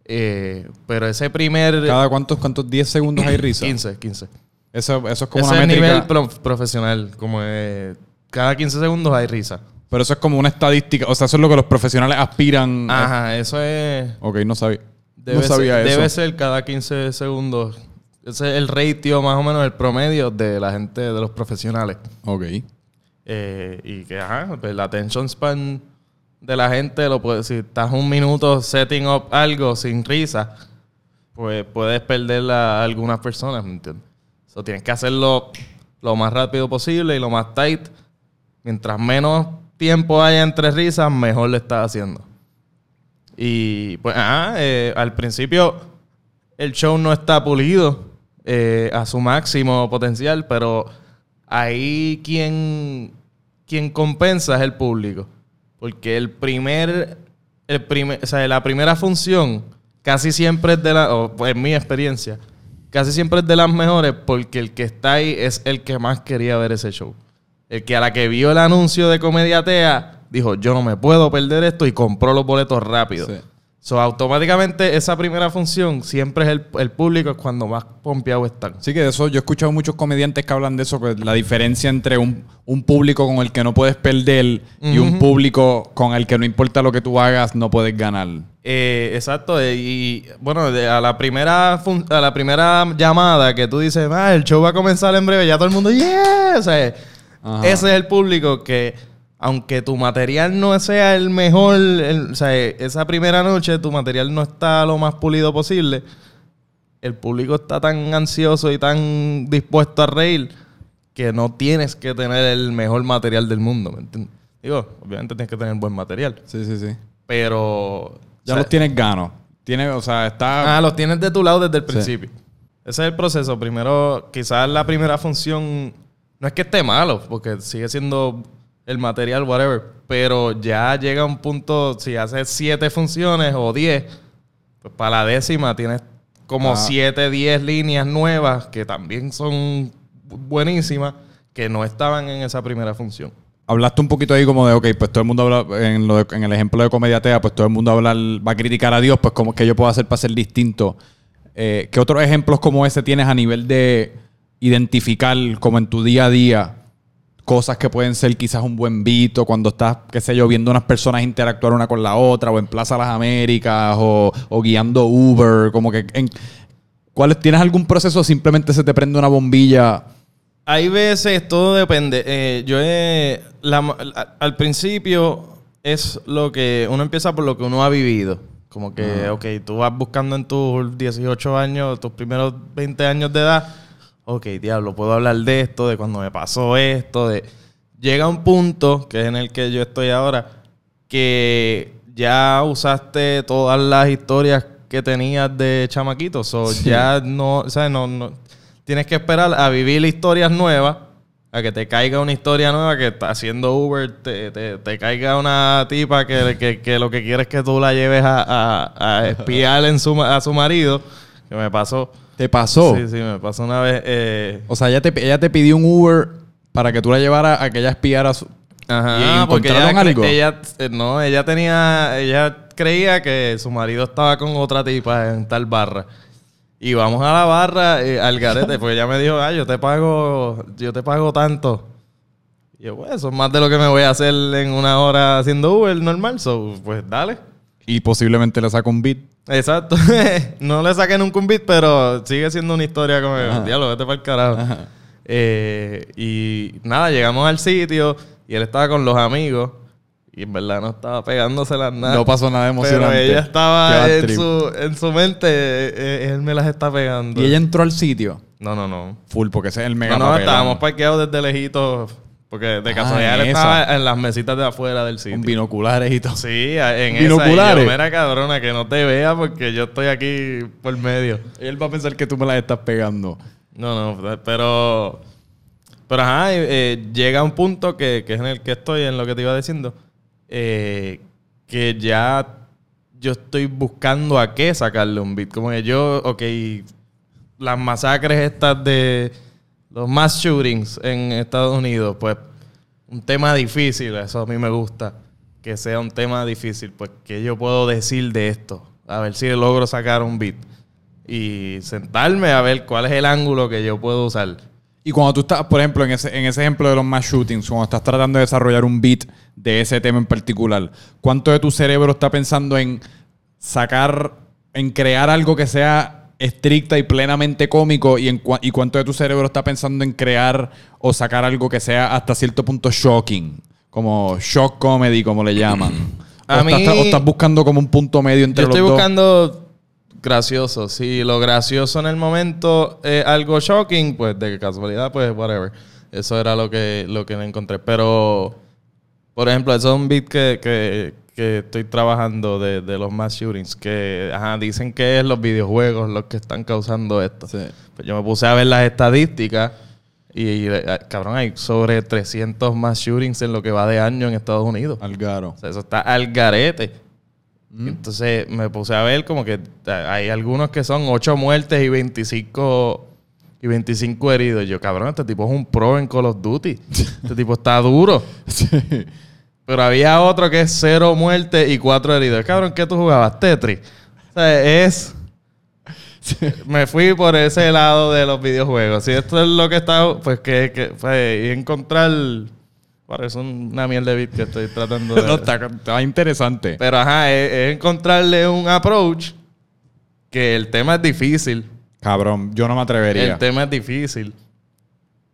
Eh, pero ese primer... ¿Cada cuántos, cuántos 10 segundos hay risa? (coughs) 15, 15. Eso, eso es como Ese una métrica... nivel pro- profesional. Como eh, cada 15 segundos hay risa. Pero eso es como una estadística. O sea, eso es lo que los profesionales aspiran. a- Ajá, eso es... Ok, no sabía. Debe, no sabía ser, eso. debe ser cada 15 segundos. Ese es el ratio más o menos, el promedio de la gente, de los profesionales. Ok. Eh, y que, ajá, pues la attention span de la gente, lo puede, si estás un minuto setting up algo sin risa, pues puedes perder a algunas personas, ¿me entiendes? So, tienes que hacerlo lo más rápido posible y lo más tight. Mientras menos tiempo haya entre risas, mejor lo estás haciendo. Y pues, ajá, eh, al principio el show no está pulido eh, a su máximo potencial, pero ahí quien, quien compensa es el público. Porque el primer, el primer, o sea, la primera función casi siempre es de la, o en mi experiencia, casi siempre es de las mejores porque el que está ahí es el que más quería ver ese show. El que a la que vio el anuncio de Comediatea dijo, yo no me puedo perder esto y compró los boletos rápido. Sí. So, automáticamente esa primera función siempre es el, el público es cuando más pompeado están. Sí, que de eso yo he escuchado muchos comediantes que hablan de eso, que la diferencia entre un, un público con el que no puedes perder y un público con el que no importa lo que tú hagas, no puedes ganar. Eh, exacto. eh, Y bueno, de- a la primera fun- a la primera llamada que tú dices, ah, el show va a comenzar en breve, ya todo el mundo, yeah. O sea, Ajá. ese es el público que, aunque tu material no sea el mejor, el- o sea, esa primera noche tu material no está lo más pulido posible, el público está tan ansioso y tan dispuesto a reír que no tienes que tener el mejor material del mundo, ¿me entiendes? Digo, obviamente tienes que tener buen material, Sí, sí, sí. pero... Ya o sea, los tienes ganos. Tiene, o sea, está... Ah, los tienes de tu lado desde el principio. Ese es el proceso. Primero, quizás la primera función no es que esté malo, porque sigue siendo el material, whatever. Pero ya llega un punto, si haces siete funciones o diez, pues para la décima tienes como Ah. siete, diez líneas nuevas que también son buenísimas, que no estaban en esa primera función. Hablaste un poquito ahí como de, ok, pues todo el mundo habla, en, lo de- en el ejemplo de Comediatea, pues todo el mundo habla, va a criticar a Dios, pues como que yo puedo hacer para ser distinto. Eh, ¿Qué otros ejemplos como ese tienes a nivel de identificar, como en tu día a día, cosas que pueden ser quizás un buen beat o cuando estás, qué sé yo, viendo unas personas interactuar una con la otra o en Plaza Las Américas o, o guiando Uber, como que en, ¿cuál, ¿tienes algún proceso o simplemente se te prende una bombilla? Hay veces, todo depende. Eh, yo he, la- a- al principio es lo que uno empieza por lo que uno ha vivido. Como que, ok, tú vas buscando en tus 18 años, tus primeros 20 años de edad, ok, diablo, puedo hablar de esto, de cuando me pasó esto, de... Llega un punto, que es en el que yo estoy ahora, que ya usaste todas las historias que tenías de chamaquito. So, ya no, o sea, no, no- tienes que esperar a vivir historias nuevas, a que te caiga una historia nueva, que está haciendo Uber, te, te- te caiga una tipa que, que- que lo que quiere es que tú la lleves a, a- a espiar en su, a su marido, que me pasó. ¿Te pasó? Sí, sí, me pasó una vez. eh, O sea, ella te, ella te pidió un Uber para que tú la llevaras a que ella espiara su... Ajá, ¿Y porque ella, algo? ella- eh, no, ella tenía, ella creía que su marido estaba con otra tipa en tal barra. Y vamos a la barra, eh, al garete, pues ella me dijo, ah, yo te pago, yo te pago tanto. Y yo, pues, eso es más de lo que me voy a hacer en una hora haciendo Uber normal, so, pues dale. Y posiblemente le saca un beat. Exacto. (laughs) no le saqué nunca un beat, pero sigue siendo una historia como, Ajá. diablo, vete para el carajo. Eh, y nada, llegamos al sitio y él estaba con los amigos y en verdad no estaba pegándoselas nada. No pasó nada emocionante. Pero ella estaba en su, en su mente, eh, eh, él me las está pegando. Y ella entró al sitio. No, no, no. Full, porque ese es el mega No, no, papelón. estábamos parqueados desde lejitos. Porque de Ah, casualidad él en estaba en las mesitas de afuera del sitio. Con binoculares y todo. Sí, en Binoculares. esa. Y yo, mira, cabrona, que no te vea porque yo estoy aquí por medio. Él va a pensar que tú me las estás pegando. No, no, pero... Pero ajá, eh, llega un punto que, que es en el que estoy, en lo que te iba diciendo, eh, que ya yo estoy buscando a qué sacarle un beat. Como que yo, ok, las masacres estas de los mass shootings en Estados Unidos, pues un tema difícil, eso a mí me gusta, que sea un tema difícil, pues que yo puedo decir de esto, a ver si logro sacar un beat y sentarme a ver cuál es el ángulo que yo puedo usar. Y cuando tú estás, por ejemplo, en ese, en ese ejemplo de los mass shootings, cuando estás tratando de desarrollar un beat de ese tema en particular, ¿cuánto de tu cerebro está pensando en sacar, en crear algo que sea estricta y plenamente cómico y, en cua- y cuánto de tu cerebro está pensando en crear o sacar algo que sea hasta cierto punto shocking? Como shock comedy, como le llaman. A o, estás, mí- o estás buscando como un punto medio entre Yo estoy los dos. buscando gracioso. Si lo gracioso en el momento es algo shocking, pues de casualidad, pues whatever. Eso era lo que, lo que encontré. Pero, por ejemplo, eso es un beat que, que, que estoy trabajando de, de los mass shootings. Que ajá, dicen que es los videojuegos los que están causando esto. Sí. Pues yo me puse a ver las estadísticas. Y, y, eh, cabrón, hay sobre 300 mass shootings en lo que va de año en Estados Unidos. Algaro. O sea, eso está al garete. Entonces me puse a ver como que ta- hay algunos que son 8 muertes y 25, y 25 heridos. Yo, cabrón, este tipo es un pro en Call of Duty. (laughs) este tipo está duro. Sí. Pero había otro que es 0 muertes y 4 heridos. Cabrón, ¿qué tú jugabas? Tetris. O sea, es... (laughs) Me fui por ese lado de los videojuegos. Si esto es lo que está... Pues que... que pues, encontrar... Bueno, es una mierda de beat que estoy tratando de... (laughs) No, está, está interesante. Pero ajá, es, es encontrarle un approach que el tema es difícil. Cabrón, yo no me atrevería. El tema es difícil.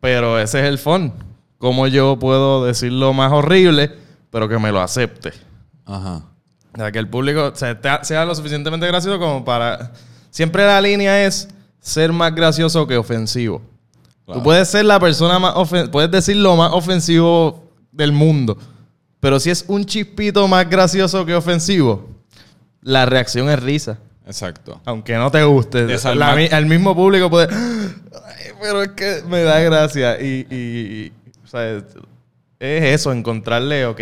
Pero ese es el fun. Cómo yo puedo decir lo más horrible, pero que me lo acepte. Ajá. O sea, que el público sea, te- sea lo suficientemente gracioso como para... Siempre la línea es ser más gracioso que ofensivo. Claro. Tú puedes ser la persona más... ofen- Puedes decir lo más ofensivo del mundo. Pero si es un chispito más gracioso que ofensivo, la reacción es risa. Exacto. Aunque no te guste. La el mismo público puede... "Ay, pero es que me da gracia. Y... y- y- o sea, es, es eso, encontrarle, ok,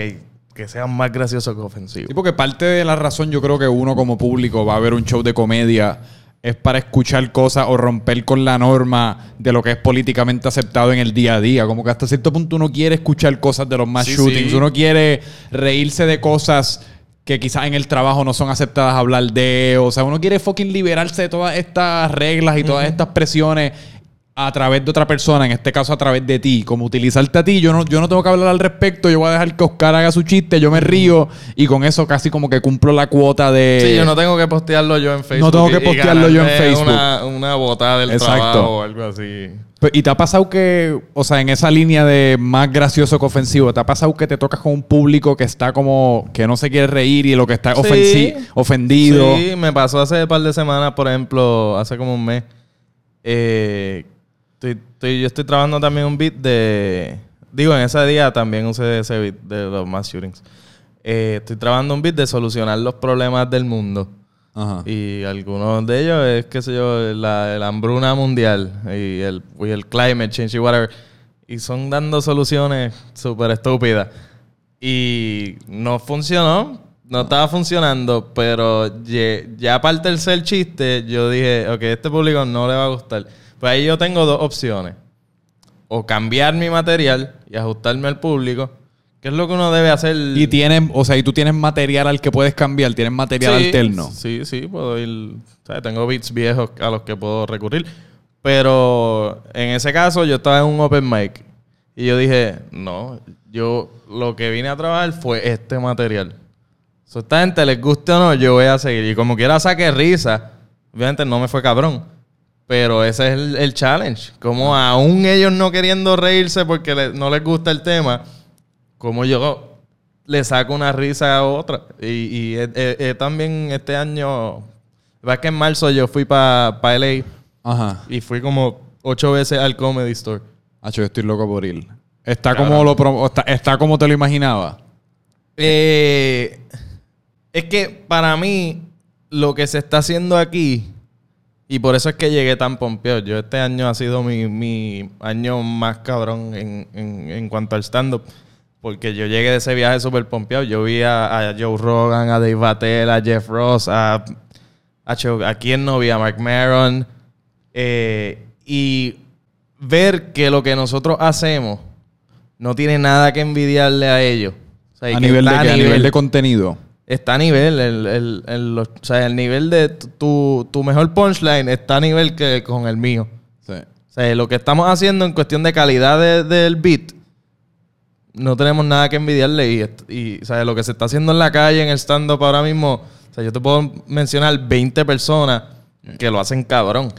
que sea más gracioso que ofensivo. Sí, porque parte de la razón yo creo que uno como público va a ver un show de comedia es para escuchar cosas o romper con la norma de lo que es políticamente aceptado en el día a día. Como que hasta cierto punto uno quiere escuchar cosas de los más Sí, shootings. sí. Uno quiere reírse de cosas que quizás en el trabajo no son aceptadas hablar de. O sea, uno quiere fucking liberarse de todas estas reglas y todas estas presiones. A través de otra persona, en este caso a través de ti, como utilizarte a ti, yo no, yo no tengo que hablar al respecto, yo voy a dejar que Oscar haga su chiste, yo me río y con eso casi como que cumplo la cuota de... Sí, yo no tengo que postearlo yo en Facebook. tengo que postearlo yo en Facebook. Una, una botada del Exacto. trabajo o algo así. Pues, ¿Y te ha pasado que, o sea, en esa línea de más gracioso que ofensivo, te ha pasado que te tocas con un público que está como, que no se quiere reír y lo que está Sí. ofendido? Sí, me pasó hace un par de semanas, por ejemplo, hace como un mes. Eh, estoy- estoy- yo estoy trabajando también un beat de... Digo, en ese día también usé ese beat de los mass shootings. Eh, estoy trabajando un beat de solucionar los problemas del mundo. Ajá. Y algunos de ellos es, qué sé yo, la, la hambruna mundial y el, y el climate change y whatever. Y son dando soluciones súper estúpidas. Y no funcionó, no estaba funcionando, pero ye- ya para el tercer chiste, yo dije, ok, este público no le va a gustar. Pues ahí yo tengo dos opciones. O cambiar mi material y ajustarme al público, que es lo que uno debe hacer. Y tienen, o sea, y tú tienes material al que puedes cambiar, tienes material Sí, alterno. Sí, sí, puedo ir. ¿sabes? Tengo beats viejos a los que puedo recurrir. Pero en ese caso, yo estaba en un open mic. Y yo dije, no, yo lo que vine a trabajar fue este material. So, esta gente les guste o no, yo voy a seguir. Y como quiera saque risa, obviamente no me fue cabrón. Pero ese es el, el challenge. Como aún ellos no queriendo reírse porque le- no les gusta el tema, como yo le saco una risa a otra. Y, y eh, eh, eh, también este año, va que en marzo yo fui para pa LA Ajá. y fui como ocho veces al Comedy Store. Hacho, yo estoy loco por ir. Está como lo está, está como te lo imaginaba. Eh, es que para mí, lo que se está haciendo aquí, y por eso es que llegué tan pompeado. Yo este año ha sido mi, mi año más cabrón en, en- en cuanto al stand-up. Porque yo llegué de ese viaje súper pompeado. Yo vi a, a Joe Rogan, a Dave Attell, a Jeff Ross, a, a, Cho- a quién no vi, a Mark Maron. Eh, y ver que lo que nosotros hacemos no tiene nada que envidiarle a ellos. O sea, A que nivel, de, a nivel de contenido. Está a nivel, el, el- el- o sea, el nivel de tu- tu, mejor punchline está a nivel que con el mío. Sí. O sea, lo que estamos haciendo en cuestión de calidad de- del beat, no tenemos nada que envidiarle. Y, y, o sea, lo que se está haciendo en la calle, en el stand-up ahora mismo, o sea, yo te puedo mencionar 20 personas que lo hacen cabrón.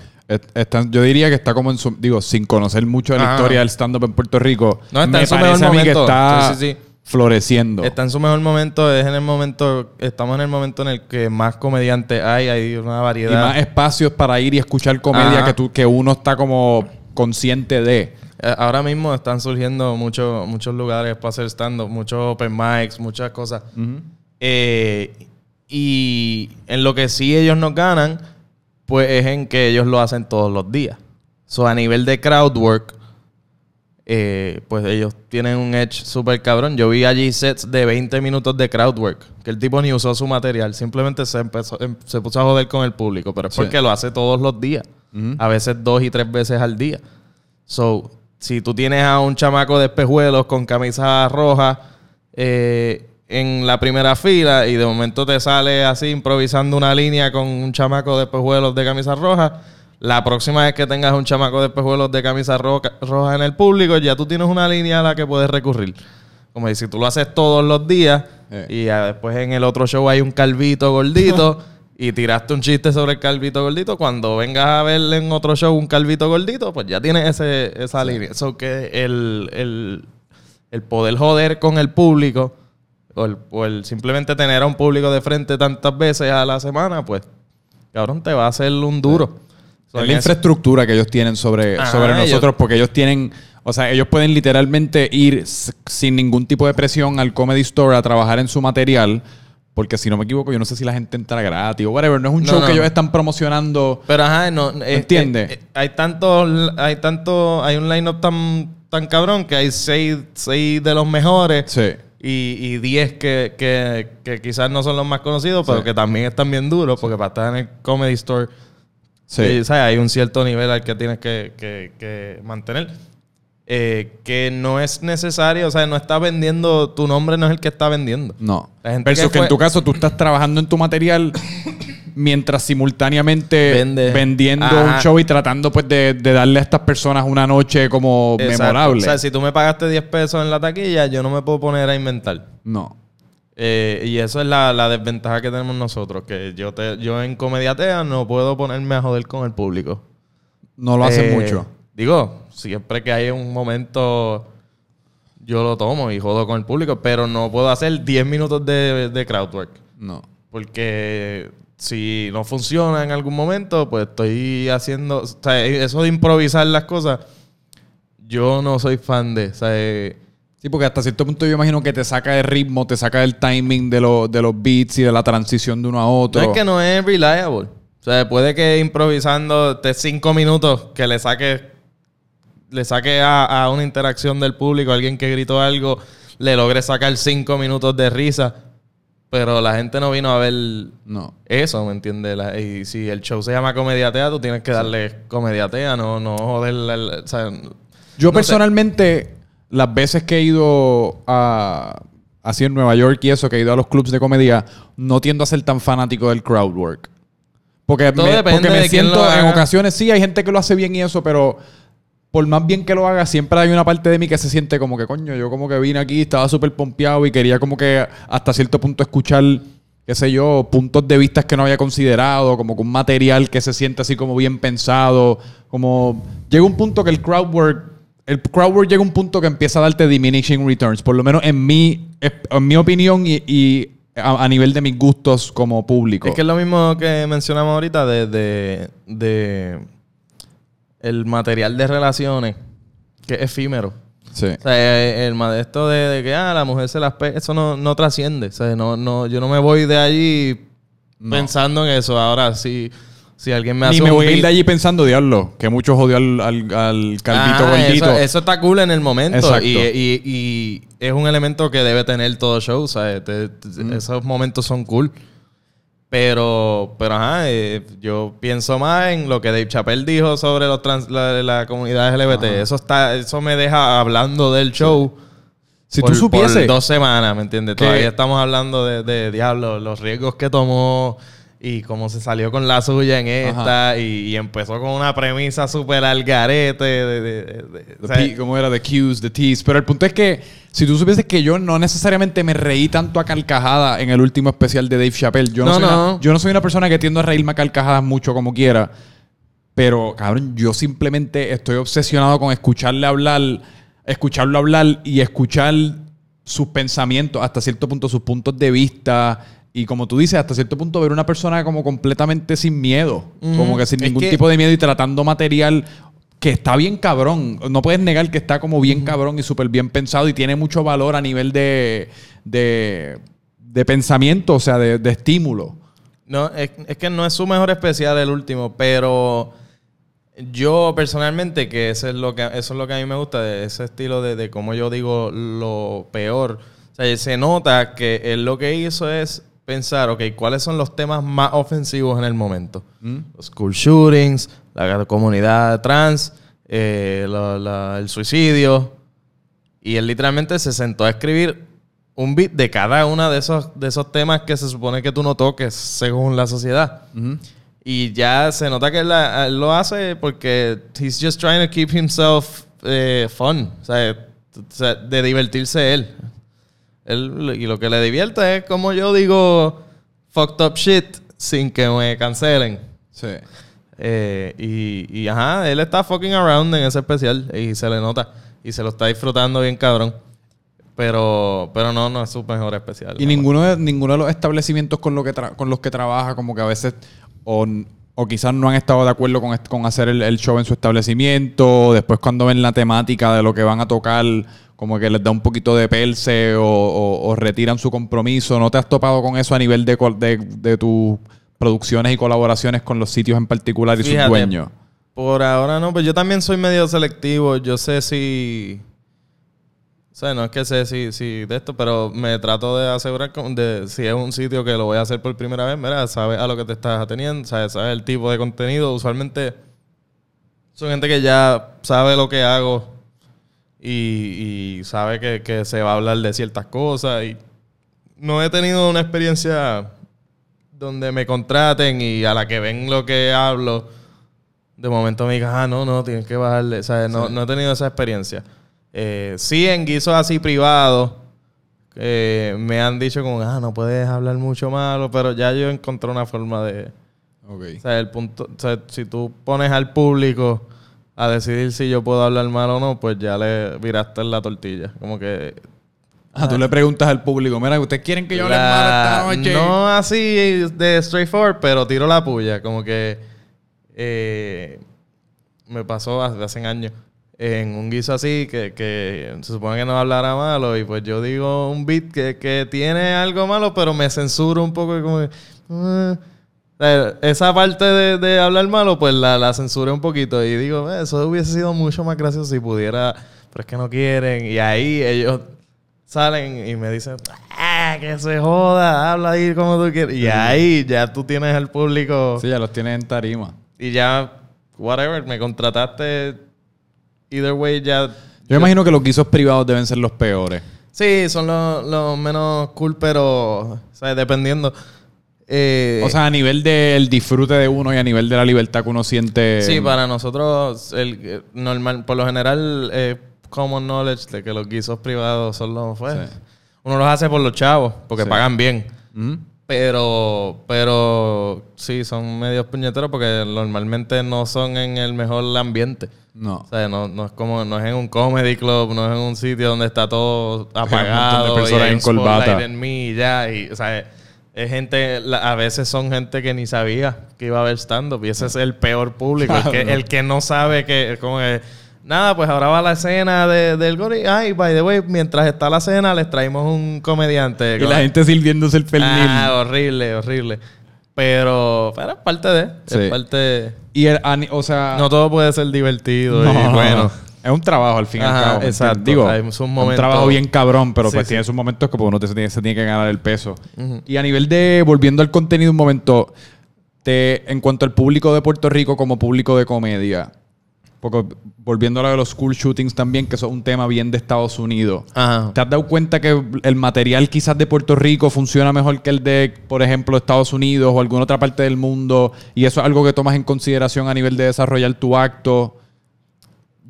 Está- yo diría que está como en su... Digo, sin conocer mucho de la historia del stand-up en Puerto Rico. No, está me en su parece mejor a mí que momento. está Sí, sí, sí. Floreciendo. Está en su mejor momento, es en el momento, estamos en el momento en el que más comediantes hay, hay una y variedad. más espacios para ir y escuchar comedia Ajá. que, tú, que uno está como consciente de. Eh, Ahora mismo están surgiendo muchos muchos lugares para hacer stand-up, muchos open mics, muchas cosas. Eh, y en lo que sí ellos nos ganan, pues es en que ellos lo hacen todos los días. So, a nivel de crowd work, eh, pues ellos tienen un edge súper cabrón. Yo vi allí sets de 20 minutos de crowd work, que el tipo ni usó su material, simplemente se, empezó, em- se puso a joder con el público, pero es Sí. porque lo hace todos los días, a veces dos y tres veces al día. So, si tú tienes a un chamaco de espejuelos con camisa roja eh, en la primera fila y de momento te sale así improvisando una línea con un chamaco de espejuelos de camisa roja, la próxima vez que tengas un chamaco de espejuelos de camisa roja en el público, ya tú tienes una línea a la que puedes recurrir. Como si tú lo haces todos los días Eh. y después en el otro show hay un calvito gordito (laughs) y tiraste un chiste sobre el calvito gordito, cuando vengas a ver en otro show un calvito gordito, pues ya tienes ese, esa línea. Eso que el, el, el poder joder con el público o el, o el simplemente tener a un público de frente tantas veces a la semana, pues cabrón, te va a hacer un duro. So, es la infraestructura que ellos tienen sobre, Ajá, sobre ellos- nosotros, porque ellos tienen, o sea, ellos pueden literalmente ir sin ningún tipo de presión al Comedy Store a trabajar en su material, porque si no me equivoco, yo no sé si la gente entra gratis o whatever, no es un No, show no. que ellos están promocionando. Pero ajá, no, eh, ¿Entiende? eh, eh, hay tanto, hay tanto, hay un line-up tan, tan cabrón que hay seis, seis de los mejores Sí. y, y diez que, que, que quizás no son los más conocidos, pero Sí. que también están bien duros, porque para estar en el Comedy Store, Sí. eh, ¿sabes? hay un cierto nivel al que tienes que, que- que mantener. Eh, que no es necesario, o sea, no está vendiendo, tu nombre no es el que está vendiendo. No. Versus que que, en tu caso tú estás trabajando en tu material mientras simultáneamente Vende. vendiendo Ajá. un show y tratando pues de, de darle a estas personas una noche como Exacto. memorable. O sea, si tú me pagaste 10 pesos en la taquilla, yo no me puedo poner a inventar. no. Eh, y eso es la, la desventaja que tenemos nosotros, que yo te, yo en Comediatea no puedo ponerme a joder con el público. No lo hacen Eh, mucho. Digo, siempre que hay un momento, yo lo tomo y jodo con el público, pero no puedo hacer 10 minutos de, de crowdwork. No. Porque si no funciona en algún momento, pues estoy haciendo. O sea, eso de improvisar las cosas, yo no soy fan de. O sea, eh, Sí, porque hasta cierto punto yo imagino que te saca el ritmo, te saca el timing de, lo- de los beats y de la transición de uno a otro. no es que no es reliable. O sea, puede que improvisando te cinco minutos que le saque. Le saque a, a una interacción del público, alguien que gritó algo, le logre sacar cinco minutos de risa. Pero la gente no vino a ver No. Eso, ¿me entiendes? Y si el show se llama Comediatea, tú tienes que darle Comediatea, no, no joder. la- la- o sea, Yo no sé. Las veces que he ido a así en Nueva York y eso, que he ido a los clubs de comedia, no tiendo a ser tan fanático del crowd work. Porque Todo me, porque me siento, en ocasiones sí, hay gente que lo hace bien y eso, pero por más bien que lo haga, siempre hay una parte de mí que se siente como que, coño, yo como que vine aquí, estaba súper pompeado y quería como que hasta cierto punto escuchar, qué sé yo, puntos de vistas que no había considerado, como que un material que se siente así como bien pensado, como llega un punto que el crowd work, el crowd work llega a un punto que empieza a darte diminishing returns, por lo menos en mi, en mi opinión y, y a, a nivel de mis gustos como público. Es que es lo mismo que mencionamos ahorita de, de, de el material de relaciones, que es efímero. Sí. O sea, eh, el, ma- esto de, de que ah, la mujer se las pe eso no, no trasciende. O sea, no, no, yo no me voy de allí No. pensando en eso. Ahora, si, si alguien me hace Ni me un voy a ir de allí pensando, diablo, que mucho jodió al, al, al calvito Ah, gordito. Eso, eso está cool en el momento. Y, y- y es un elemento que debe tener todo show. ¿sabes? Te- te- Esos momentos son cool. Pero, pero ajá, eh, yo pienso más en lo que Dave Chappelle dijo sobre los trans- la, la comunidad LGBT. Eso está, eso me deja hablando del show. si por, tú supieses. por dos semanas, ¿me entiendes? Todavía estamos hablando de, de diablo, los riesgos que tomó y cómo se salió con la suya en esta y, y empezó con una premisa súper al garete. De, de- de- de- The o sea, P- ¿Cómo era? The cues, the tease. Pero el punto es que si tú supieses que yo no necesariamente me reí tanto a carcajada en el último especial de Dave Chappelle. Yo no, No, soy, no. Una, yo no soy una persona que tiendo a reírme a carcajadas mucho como quiera. Pero, cabrón, yo simplemente estoy obsesionado con escucharle hablar, escucharlo hablar y escuchar sus pensamientos, hasta cierto punto sus puntos de vista. Y como tú dices, hasta cierto punto ver una persona como completamente sin miedo. Como que sin Es ningún que- tipo de miedo y tratando material que está bien cabrón. No puedes negar que está como bien cabrón y súper bien pensado y tiene mucho valor a nivel de, de, de pensamiento, o sea, de, de estímulo. No, es, es que no es su mejor especial el último, pero yo personalmente, que eso es lo que, eso es lo que a mí me gusta, de ese estilo de, de cómo yo digo lo peor. O sea, se nota que él lo que hizo es pensar, ok, ¿cuáles son los temas más ofensivos en el momento? Los school shootings, la comunidad trans, eh, la- la- el suicidio. Y él literalmente se sentó a escribir un beat de cada uno de esos, de esos temas que se supone que tú no toques según la sociedad. Y ya se nota que él, la- él lo hace porque he's just trying to keep himself eh, fun. O sea, de divertirse él. Él. Y lo que le divierte es como yo digo fucked up shit sin que me cancelen. Sí. Eh, y, y ajá, él está fucking around en ese especial y se le nota. Y se lo está disfrutando bien cabrón. Pero, pero no, no es su mejor especial. Y ninguno de, ninguno de los establecimientos con, lo que tra- con los que trabaja, como que a veces, o, o quizás no han estado de acuerdo con, con hacer el, el show en su establecimiento, después cuando ven la temática de lo que van a tocar, como que les da un poquito de perse o, o- o retiran su compromiso. ¿No te has topado con eso a nivel de, de, de tus producciones y colaboraciones con los sitios en particular y sus dueños? Por ahora no, pues yo también soy medio selectivo. Yo sé si. O sea, no es que sé si, si de esto, pero me trato de asegurar con- de si es un sitio que lo voy a hacer por primera vez, mira, sabes a lo que te estás ateniendo, sabes, sabes el tipo de contenido. Usualmente son gente que ya sabe lo que hago y, y sabe que, que se va a hablar de ciertas cosas. Y no he tenido una experiencia donde me contraten y a la que ven lo que hablo, de momento me digan, ah, no, no, tienes que bajarle. O sea, no, no he tenido esa experiencia. Eh, sí, en guisos así privados, eh, me han dicho como, ah, no puedes hablar mucho malo, pero ya yo encontré una forma de... Ok. O sea, el punto, o sea, si tú pones al público a decidir si yo puedo hablar mal o no, pues ya le viraste en la tortilla. Como que Ah, tú le preguntas al público, mira, ¿ustedes quieren que yo hable la- mal esta noche? No así de straightforward, pero tiro la puya. Como que eh, me pasó hace, hace años en un guiso así que, que se supone que no hablara malo y pues yo digo un beat que, que tiene algo malo, pero me censuro un poco y como que, "Ah". Esa parte de, de hablar malo, pues la, la censuré un poquito y digo, "Eh, eso hubiese sido mucho más gracioso si pudiera, pero es que no quieren. Y ahí ellos salen y me dicen, ah, que se joda, habla ahí como tú quieres. Y ahí ya tú tienes al público Sí, ya los tienes en tarima. y ya, whatever, me contrataste. Either way, ya. Yo me imagino que los guisos privados deben ser los peores. Sí, son los, los menos cool, pero, o sea, dependiendo. Eh, O sea, a nivel del disfrute de uno y a nivel de la libertad que uno siente. Sí, para nosotros, el eh, normal, por lo general, eh, common knowledge de que los guisos privados son los. pues, Sí. Uno los hace por los chavos, porque Sí. pagan bien. Ujú. Pero, pero sí, son medios puñeteros porque normalmente no son en el mejor ambiente. No. O sea, no, no es como, no es en un comedy club, no es en un sitio donde está todo apagado. montón de personas y hay en un corbata. en mí y ya. Y, o sea, es gente, a veces son gente que ni sabía que iba a haber stand-up. Y ese es el peor público. el, que, el que no sabe que, como que, nada, pues ahora va la escena de, del Gori. Ay, by the way, mientras está la cena, les traemos un comediante. Y la gente sirviéndose el pernil. Ah, horrible, horrible. Pero, pero es parte de. Sí. Es parte. Y el, o sea. No todo puede ser divertido No, y bueno. Es un trabajo al fin y al cabo. ¿me exacto. entiendes? Digo, Hay es sus un trabajo bien cabrón, pero Sí, pues sí. tiene sus momentos que pues, uno se tiene, se tiene que ganar el peso. Y a nivel de, volviendo al contenido un momento, te, en cuanto al público de Puerto Rico como público de comedia, porque volviendo a lo de los school shootings también, que eso es un tema bien de Estados Unidos. Ajá. ¿Te has dado cuenta que el material quizás de Puerto Rico funciona mejor que el de, por ejemplo, Estados Unidos o alguna otra parte del mundo? Y eso es algo que tomas en consideración a nivel de desarrollar tu acto.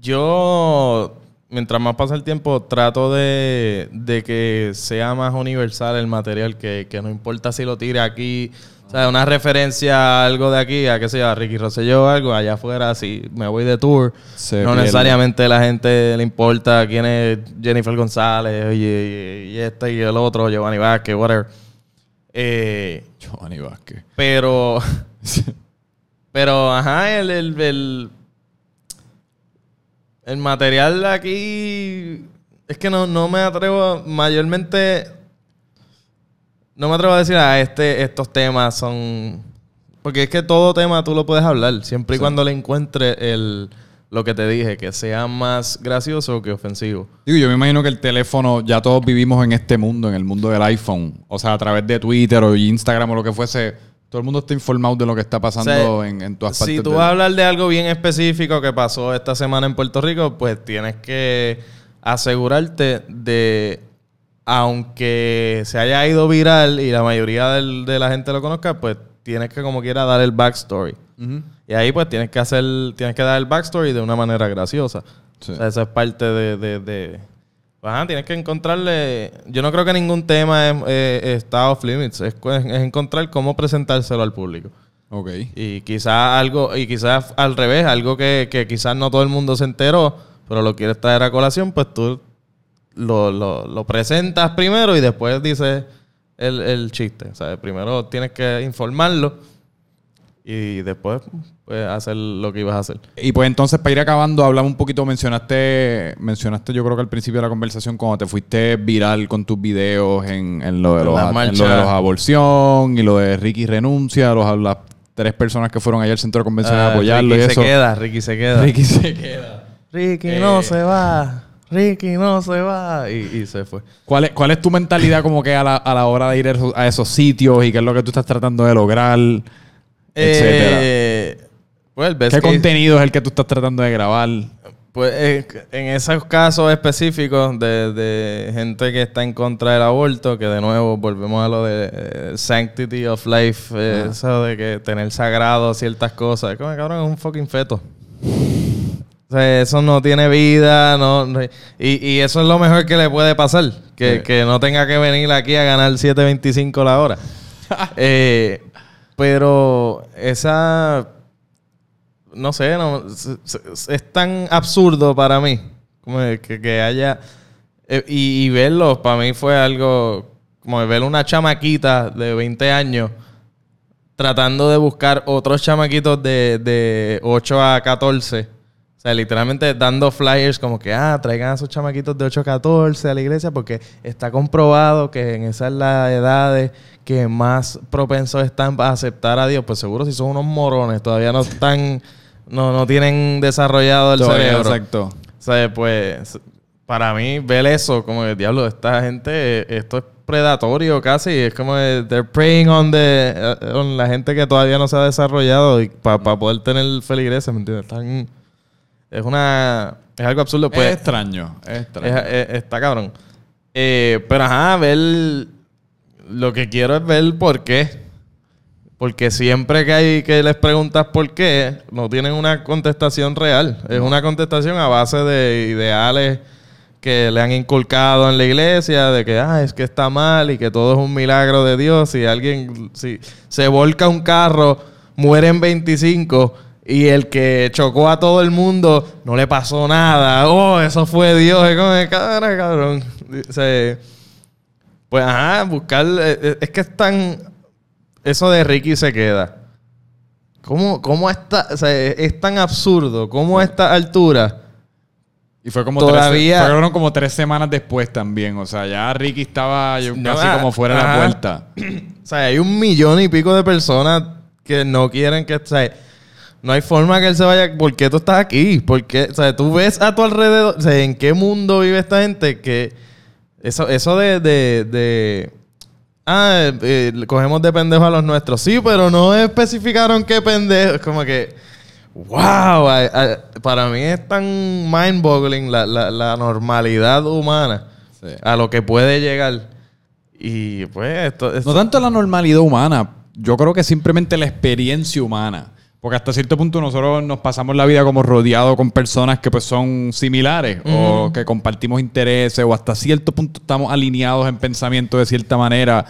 Yo, mientras más pasa el tiempo, trato de, de que sea más universal el material, que, que no importa si lo tire aquí. O sea, una referencia a algo de aquí, a qué sé yo, a Ricky Rosselló o algo, allá afuera, si me voy de tour. Se no pierde. necesariamente la gente le importa quién es Jennifer González y, y, y este y el otro, Giovanni Vázquez, whatever. Eh, Giovanni Vázquez. pero, (laughs) pero, ajá, el, el, el, el material de aquí es que no, no me atrevo, a- mayormente, no me atrevo a decir, ah, este, estos temas son, porque es que todo tema tú lo puedes hablar, siempre y cuando le encuentres el, lo que te dije, que sea más gracioso que ofensivo. Digo, yo me imagino que el teléfono, ya todos vivimos en este mundo, en el mundo del iPhone. O sea, a través de Twitter o Instagram o lo que fuese, todo el mundo está informado de lo que está pasando O sea, en, en todas partes. Si tú vas a hablar de algo bien específico que pasó esta semana en Puerto Rico, pues tienes que asegurarte de, aunque se haya ido viral y la mayoría del- de la gente lo conozca, pues tienes que como quiera dar el backstory. Y ahí pues tienes que hacer, tienes que dar el backstory de una manera graciosa. Sí. O sea, esa es parte de... de, de- pues, ajá, tienes que encontrarle... Yo no creo que ningún tema es- eh, está off limits. Es, es encontrar cómo presentárselo al público. Ok. Y quizás algo, y quizás al revés, algo que, que quizás no todo el mundo se enteró, pero lo quieres traer a colación, pues tú lo, lo- lo presentas primero y después dices el, el chiste. O sea, primero tienes que informarlo y después pues, hacer lo que ibas a hacer. Y pues entonces, para ir acabando, hablamos un poquito, mencionaste, mencionaste yo creo que al principio de la conversación, cuando te fuiste viral con tus videos en, en lo, de los, en lo de los aborción y lo de Ricky renuncia, los, las tres personas que fueron allá al centro de convenciones a Ah, apoyarlo Ricky y se eso. queda, Ricky se queda. Ricky se queda. Ricky Eh, no se va. Ricky no se va. Y, y se fue. ¿Cuál es, ¿Cuál es tu mentalidad como que a la, a la hora de ir a esos, a esos sitios y qué es lo que tú estás tratando de lograr, etcétera? Eh, ¿Qué contenido es el que tú estás tratando de grabar? Pues eh, en esos casos específicos de, de gente que está en contra del aborto, que de nuevo volvemos a lo de eh, sanctity of life, eso de que tener sagrado ciertas cosas, como cabrón es un fucking feto. O sea, eso no tiene vida, no, no- y, y eso es lo mejor que le puede pasar, que, Sí. que no tenga que venir aquí a ganar 7.25 la hora. (laughs) Eh, pero esa no sé, no, es tan absurdo para mí como que, que haya... eh, y, y para mí fue algo como ver una chamaquita de 20 años tratando de buscar otros chamaquitos de, de 8 a 14. O sea, literalmente dando flyers como que, ah, traigan a esos chamaquitos de 8 a 14 a la iglesia porque está comprobado que en esas las edades que más propensos están a aceptar a Dios. Pues seguro si son unos morones, todavía no están, no, no tienen desarrollado el Todavía, cerebro. Exacto. O sea, pues para mí ver eso como el diablo, esta gente, esto es predatorio casi, es como de, they're preying on, the, eh, on la gente que todavía no se ha desarrollado y para poder tener feligreses, ¿me entiendes? Están- es una, es algo absurdo, pues es extraño. Es extraño. es- es- está cabrón. Eh, pero ajá, ver, lo que quiero es ver por qué. Porque siempre que hay que les preguntas por qué, no tienen una contestación real. Es una contestación a base de ideales que le han inculcado en la iglesia, de que ah, es que está mal y que todo es un milagro de Dios. Si alguien, si se volca un carro, mueren 25 y el que chocó a todo el mundo no le pasó nada. Oh, eso fue Dios. Es como, de, "Cara, cabrón. O sea, pues ajá, buscar. eh, eh, Es que es tan. Eso de Ricky se queda. ¿Cómo, cómo está? O sea, es tan absurdo. ¿Cómo a esta altura? Y fue como Todavía- tres, fueron como tres semanas después también. O sea, ya Ricky estaba yo, No, casi ah, como fuera de la puerta. (clears throat) O sea, hay un millón y pico de personas que no quieren que. O sea, no hay forma que él se vaya. ¿Por qué tú estás aquí? ¿Por qué? O sea, tú ves a tu alrededor. O sea, ¿en qué mundo vive esta gente que. Eso, eso de. de, de- ah, eh, cogemos de pendejo a los nuestros. Sí, pero no especificaron qué pendejo. Es como que. ¡Wow! Para mí es tan mind-boggling la, la- la normalidad humana Sí. a lo que puede llegar. Y pues esto, esto- No tanto la normalidad humana, yo creo que simplemente la experiencia humana. Porque hasta cierto punto nosotros nos pasamos la vida como rodeados con personas que pues son similares o que compartimos intereses o hasta cierto punto estamos alineados en pensamiento de cierta manera.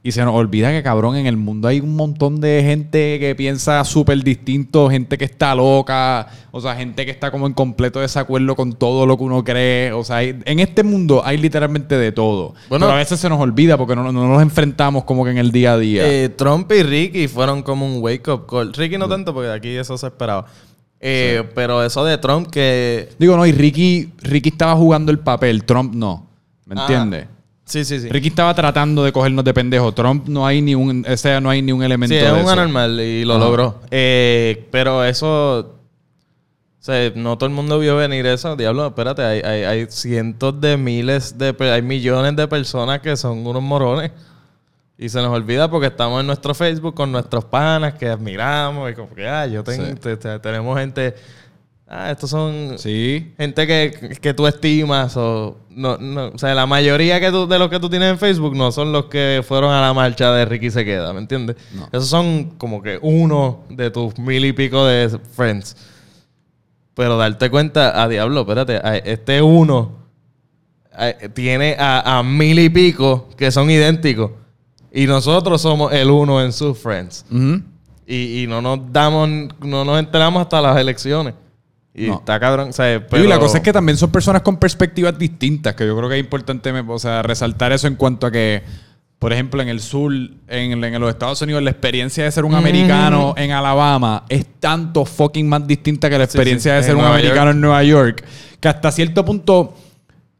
Y se nos olvida que, cabrón, en el mundo hay un montón de gente que piensa súper distinto, gente que está loca, o sea, gente que está como en completo desacuerdo con todo lo que uno cree. O sea, hay- en este mundo hay literalmente de todo. Bueno- Pero a veces se nos olvida porque no, no nos enfrentamos como que en el día a día. Eh, Trump y Ricky fueron como un wake-up call. Ricky no tanto porque aquí eso se esperaba. Eh, Pero eso de Trump que... Digo, no, y Ricky, Ricky estaba jugando el papel, Trump no. ¿Me Ah, entiendes? Sí, sí, sí. Ricky estaba tratando de cogernos de pendejo. Trump no hay ni un, ese no hay ni un elemento Sí, de es un eso. anormal y lo Ajá. logró. Eh, pero eso... O sea, no todo el mundo vio venir eso. Diablo, espérate, hay, hay, hay cientos de miles de... Hay millones de personas que son unos morones. Y se nos olvida porque estamos en nuestro Facebook con nuestros panas que admiramos y como que, ah, yo tengo, Sí. te- te- tenemos gente... Ah, estos son Sí. gente que, que tú estimas o no, no, o sea, la mayoría que tú, de los que tú tienes en Facebook no son los que fueron a la marcha de Ricky se queda, ¿me entiendes? No. Esos son como que uno de tus mil y pico de friends. Pero darte cuenta, a diablo, espérate, a- este uno a- tiene a, a mil y pico que son idénticos. Y nosotros somos el uno en sus friends. Y, y no nos damos, no nos enteramos hasta las elecciones. Y No. está cabrón. O sea, Y pero- la cosa es que también son personas con perspectivas distintas, que yo creo que es importante o sea, resaltar eso en cuanto a que, por ejemplo, en el sur, en, en los Estados Unidos, la experiencia de ser un americano en Alabama es tanto fucking más distinta que la experiencia sí, de en ser un Nueva americano York. en Nueva York, que hasta cierto punto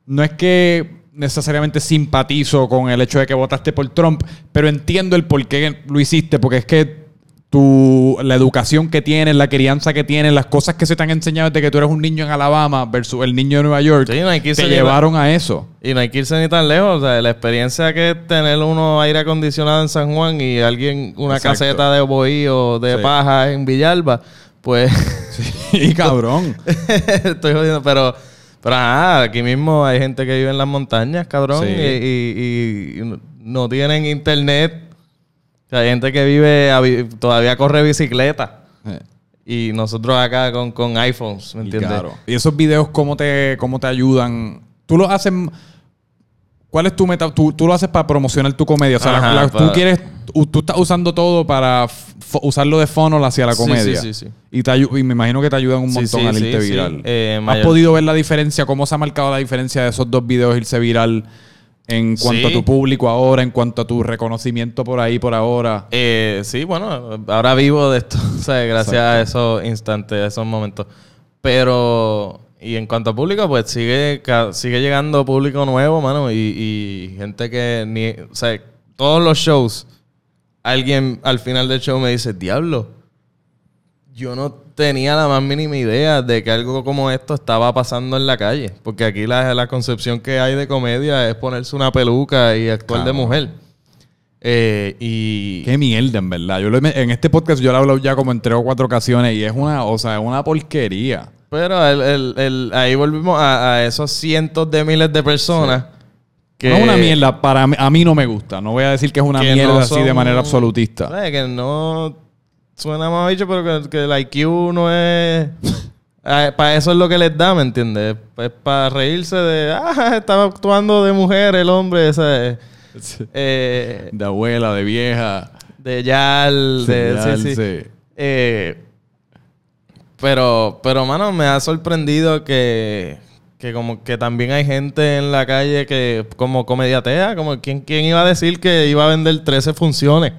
no es que necesariamente simpatizo con el hecho de que votaste por Trump, pero entiendo el por qué lo hiciste, porque es que tu, la educación que tienes, la crianza que tienes, las cosas que se te han enseñado desde que tú eres un niño en Alabama versus el niño de Nueva York, Sí, no te llevaron a eso. Y no hay que irse ni tan lejos. O sea, la experiencia que es tener uno aire acondicionado en San Juan y alguien una Exacto. caseta de bohío de Sí. paja en Villalba, pues (laughs) Sí, cabrón. (laughs) Estoy jodiendo, pero, pero ajá, aquí mismo hay gente que vive en las montañas, cabrón, Sí. y, y- y no tienen internet. O sea, hay gente que vive, todavía corre bicicleta. Eh, Y nosotros acá con, con iPhones, ¿me y entiendes? claro. ¿Y esos videos cómo te, cómo te ayudan? ¿Tú lo haces... ¿Cuál es tu meta? Tú, tú lo haces para promocionar tu comedia. O sea, la- Ajá, la- para- tú quieres... Tú estás usando todo para usarlo de funnel hacia la comedia. sí, sí, sí. Y, te ayu- y me imagino que te ayudan un montón sí, al irte viral. Eh, ¿Has mayor- podido ver la diferencia? ¿Cómo se ha marcado la diferencia de esos dos videos irse viral en cuanto Sí. a tu público ahora, en cuanto a tu reconocimiento por ahí, por ahora? Eh, sí, bueno, ahora vivo de esto, (laughs) o sea, gracias a esos instantes, a esos momentos. Pero, y en cuanto a público, pues sigue, sigue llegando público nuevo, mano, y, y gente que ni, o sea, todos los shows, alguien al final del show me dice, diablo, yo no tenía la más mínima idea de que algo como esto estaba pasando en la calle. Porque aquí la, la concepción que hay de comedia es ponerse una peluca y actuar de mujer. Eh, y... Qué mierda, en verdad. Yo lo en este podcast yo lo he hablado ya como en tres o cuatro ocasiones y es una, o sea, es una porquería. Pero el, el- el- ahí volvimos a, a esos cientos de miles de personas que... no es una mierda, para mí, a mí no me gusta. No voy a decir que es una que mierda no así de manera absolutista. Que no suena más bicho, pero que, que el IQ no es... (laughs) para eso es lo que les da, ¿me entiendes? Es para reírse de... (laughs) Ah, estaba actuando de mujer el hombre, ¿sabes? Eh, De abuela, de vieja. de Yal, de... Sí, sí. sí. Eh, pero, pero, mano, me ha sorprendido que, que como que también hay gente en la calle que como comediatea, como ¿quién, quién iba a decir que iba a vender 13 funciones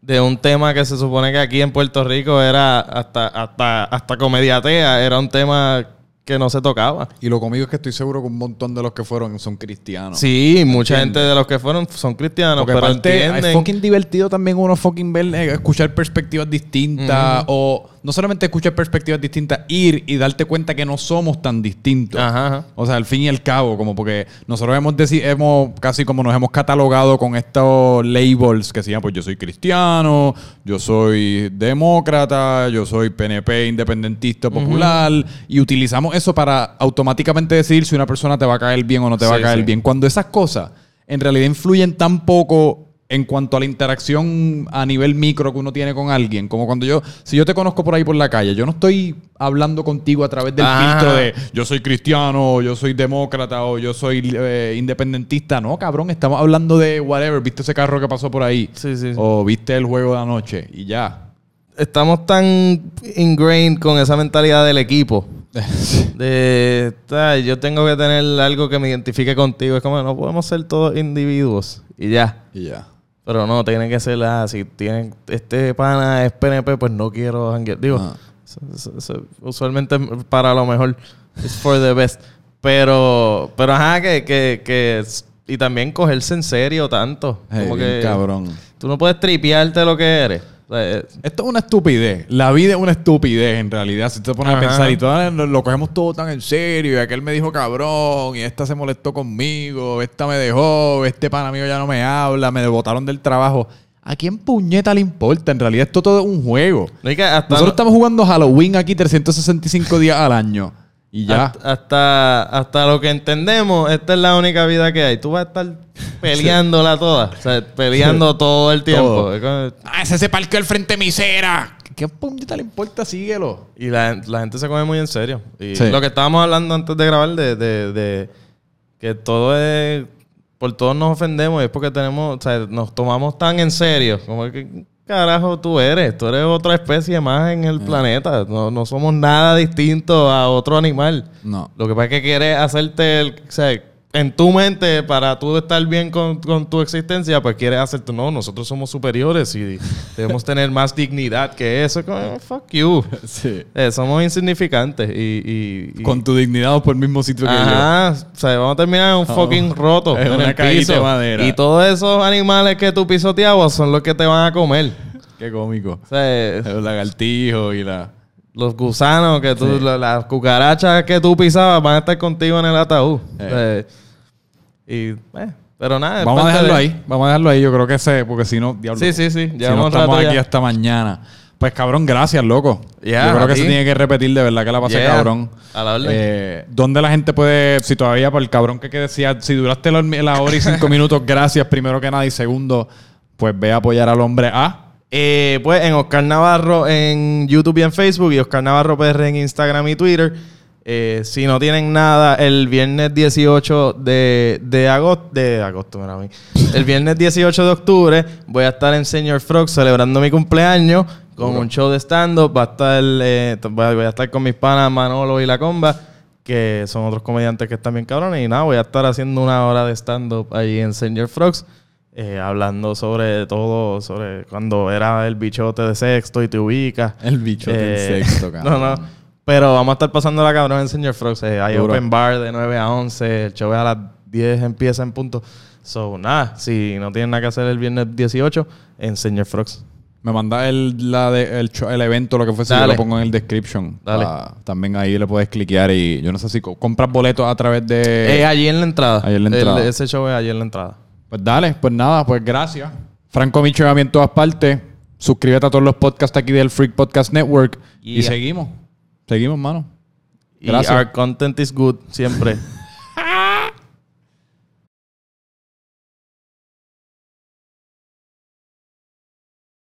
de un tema que se supone que aquí en Puerto Rico era hasta, hasta, hasta comediatea, era un tema que no se tocaba. Y lo conmigo es que estoy seguro que un montón de los que fueron son cristianos. Sí, mucha ¿Entiendes? gente de los que fueron son cristianos, Porque pero aparte entienden. es fucking divertido también uno fucking ver, eh, escuchar perspectivas distintas o no solamente escuchar perspectivas distintas, ir y darte cuenta que no somos tan distintos. Ajá, ajá. O sea, al fin y al cabo, como porque nosotros hemos, hemos casi como nos hemos catalogado con estos labels que se llaman, pues yo soy cristiano, yo soy demócrata, yo soy PNP, independentista, popular, y utilizamos eso para automáticamente decidir si una persona te va a caer bien o no te va a caer sí. bien. Cuando esas cosas en realidad influyen tan poco en cuanto a la interacción a nivel micro que uno tiene con alguien, como cuando yo, si yo te conozco por ahí por la calle, yo no estoy hablando contigo a través del Ajá. filtro de yo soy cristiano, o yo soy demócrata o yo soy eh, independentista. No, cabrón, estamos hablando de whatever. ¿Viste ese carro que pasó por ahí? Sí, sí, sí. O viste el juego de anoche y ya. estamos tan ingrained con esa mentalidad del equipo. (laughs) De, "Ta, yo tengo que tener algo que me identifique contigo. Es como, no podemos ser todos individuos. Y ya. y ya. Pero no, tiene que ser la, si tienen, este pana es PNP, pues no quiero. Digo, Ah. usualmente para lo mejor. It's for the best. Pero, pero ajá, que, que, que, y también cogerse en serio tanto. Hey, Como que cabrón. tú no puedes tripearte lo que eres. O sea, Esto es una estupidez. La vida es una estupidez, en realidad. Si te pones a pensar y todo lo, cogemos todo tan en serio, y aquel me dijo cabrón, y esta se molestó conmigo, esta me dejó, este pana mío ya no me habla, me botaron del trabajo. ¿A quién puñeta le importa? En realidad esto todo es un juego. no hay que hasta, Nosotros estamos jugando Halloween aquí 365 días al año. Y ya. hasta, hasta, hasta lo que entendemos, esta es la única vida que hay. Tú vas a estar (laughs) peleándola toda. O sea, peleando todo el tiempo. Todo. ¡Ah, ese se parqueó al frente de mi cera! ¿Qué puñeta le importa? Síguelo. Y la, la gente se come muy en serio. Y Sí. lo que estábamos hablando antes de grabar de, de- de que todo es... Por todos nos ofendemos y es porque tenemos... O sea, nos tomamos tan en serio. Como que... ¿qué Carajo, tú eres. Tú eres otra especie más en el planeta. No, no somos nada distinto a otro animal. No. Lo que pasa es que quieres hacerte... El, o sea, en tu mente, para tú estar bien con, con tu existencia, pues quieres hacerte... No, nosotros somos superiores y (laughs) debemos tener más dignidad que eso. Como, Fuck you. Sí. Eh, somos insignificantes y... y- y- Con tu dignidad o por el mismo sitio que yo. Ajá, o sea, vamos a terminar en un fucking roto en una el piso. de madera. Y todos esos animales que tú pisoteabas son los que te van a comer. Qué cómico. O sea, El lagartijo y la... los gusanos que tú, la- las cucarachas que tú pisabas van a estar contigo en el ataúd. Sea, y, eh, pero nada. Vamos a dejarlo de- ahí. Vamos a dejarlo ahí. Yo creo que ese... Porque si no, diablo. Sí, sí, sí. Si no estamos aquí ya. hasta mañana. Pues cabrón, gracias, loco. Yo creo que ti. se tiene que repetir, de verdad que la pasé Yeah. cabrón. A la orden. Eh, ¿Dónde la gente puede, si todavía por el cabrón que, que decía, si duraste la, la hora y cinco (laughs) minutos, gracias primero que nada y segundo, pues ve a apoyar al hombre A. Eh, pues en Oscar Navarro en YouTube y en Facebook y Oscar Navarro PR en Instagram y Twitter. Eh, si no tienen nada, el viernes 18 de, de agosto, de agosto, mira a mí. El viernes 18 de octubre voy a estar en Senior Frog celebrando mi cumpleaños con un show de stand-up. Va a estar, eh, voy a estar con mis panas Manolo y La Comba, que son otros comediantes que están bien cabrones. Y nada, voy a estar haciendo una hora de stand-up ahí en Senior Frogs. Eh, hablando sobre todo, sobre cuando era el bichote de sexto y te ubicas. El bicho del Eh, sexto, cabrón. (laughs) No, no. Pero vamos a estar pasando la cabrón en Senior Frogs. Eh, hay Duro. open bar de 9 a 11. El show es a las 10 empieza en punto. So, nada, si no tienen nada que hacer el viernes 18, en Senior Frogs. Me manda el, la de- el, el evento, lo que fuese, yo Dale. lo pongo en el description. Dale. También ahí le puedes cliquear y yo no sé si co- compras boletos a través de... Eh, allí en la entrada. ahí en la El- entrada. ese show es allí en la entrada. Pues dale, pues nada, pues gracias. Franco Micho en todas partes. Suscríbete a todos los podcasts aquí del Freak Podcast Network. Y seguimos. Seguimos, mano. Y Gracias. our content is good siempre. (laughs)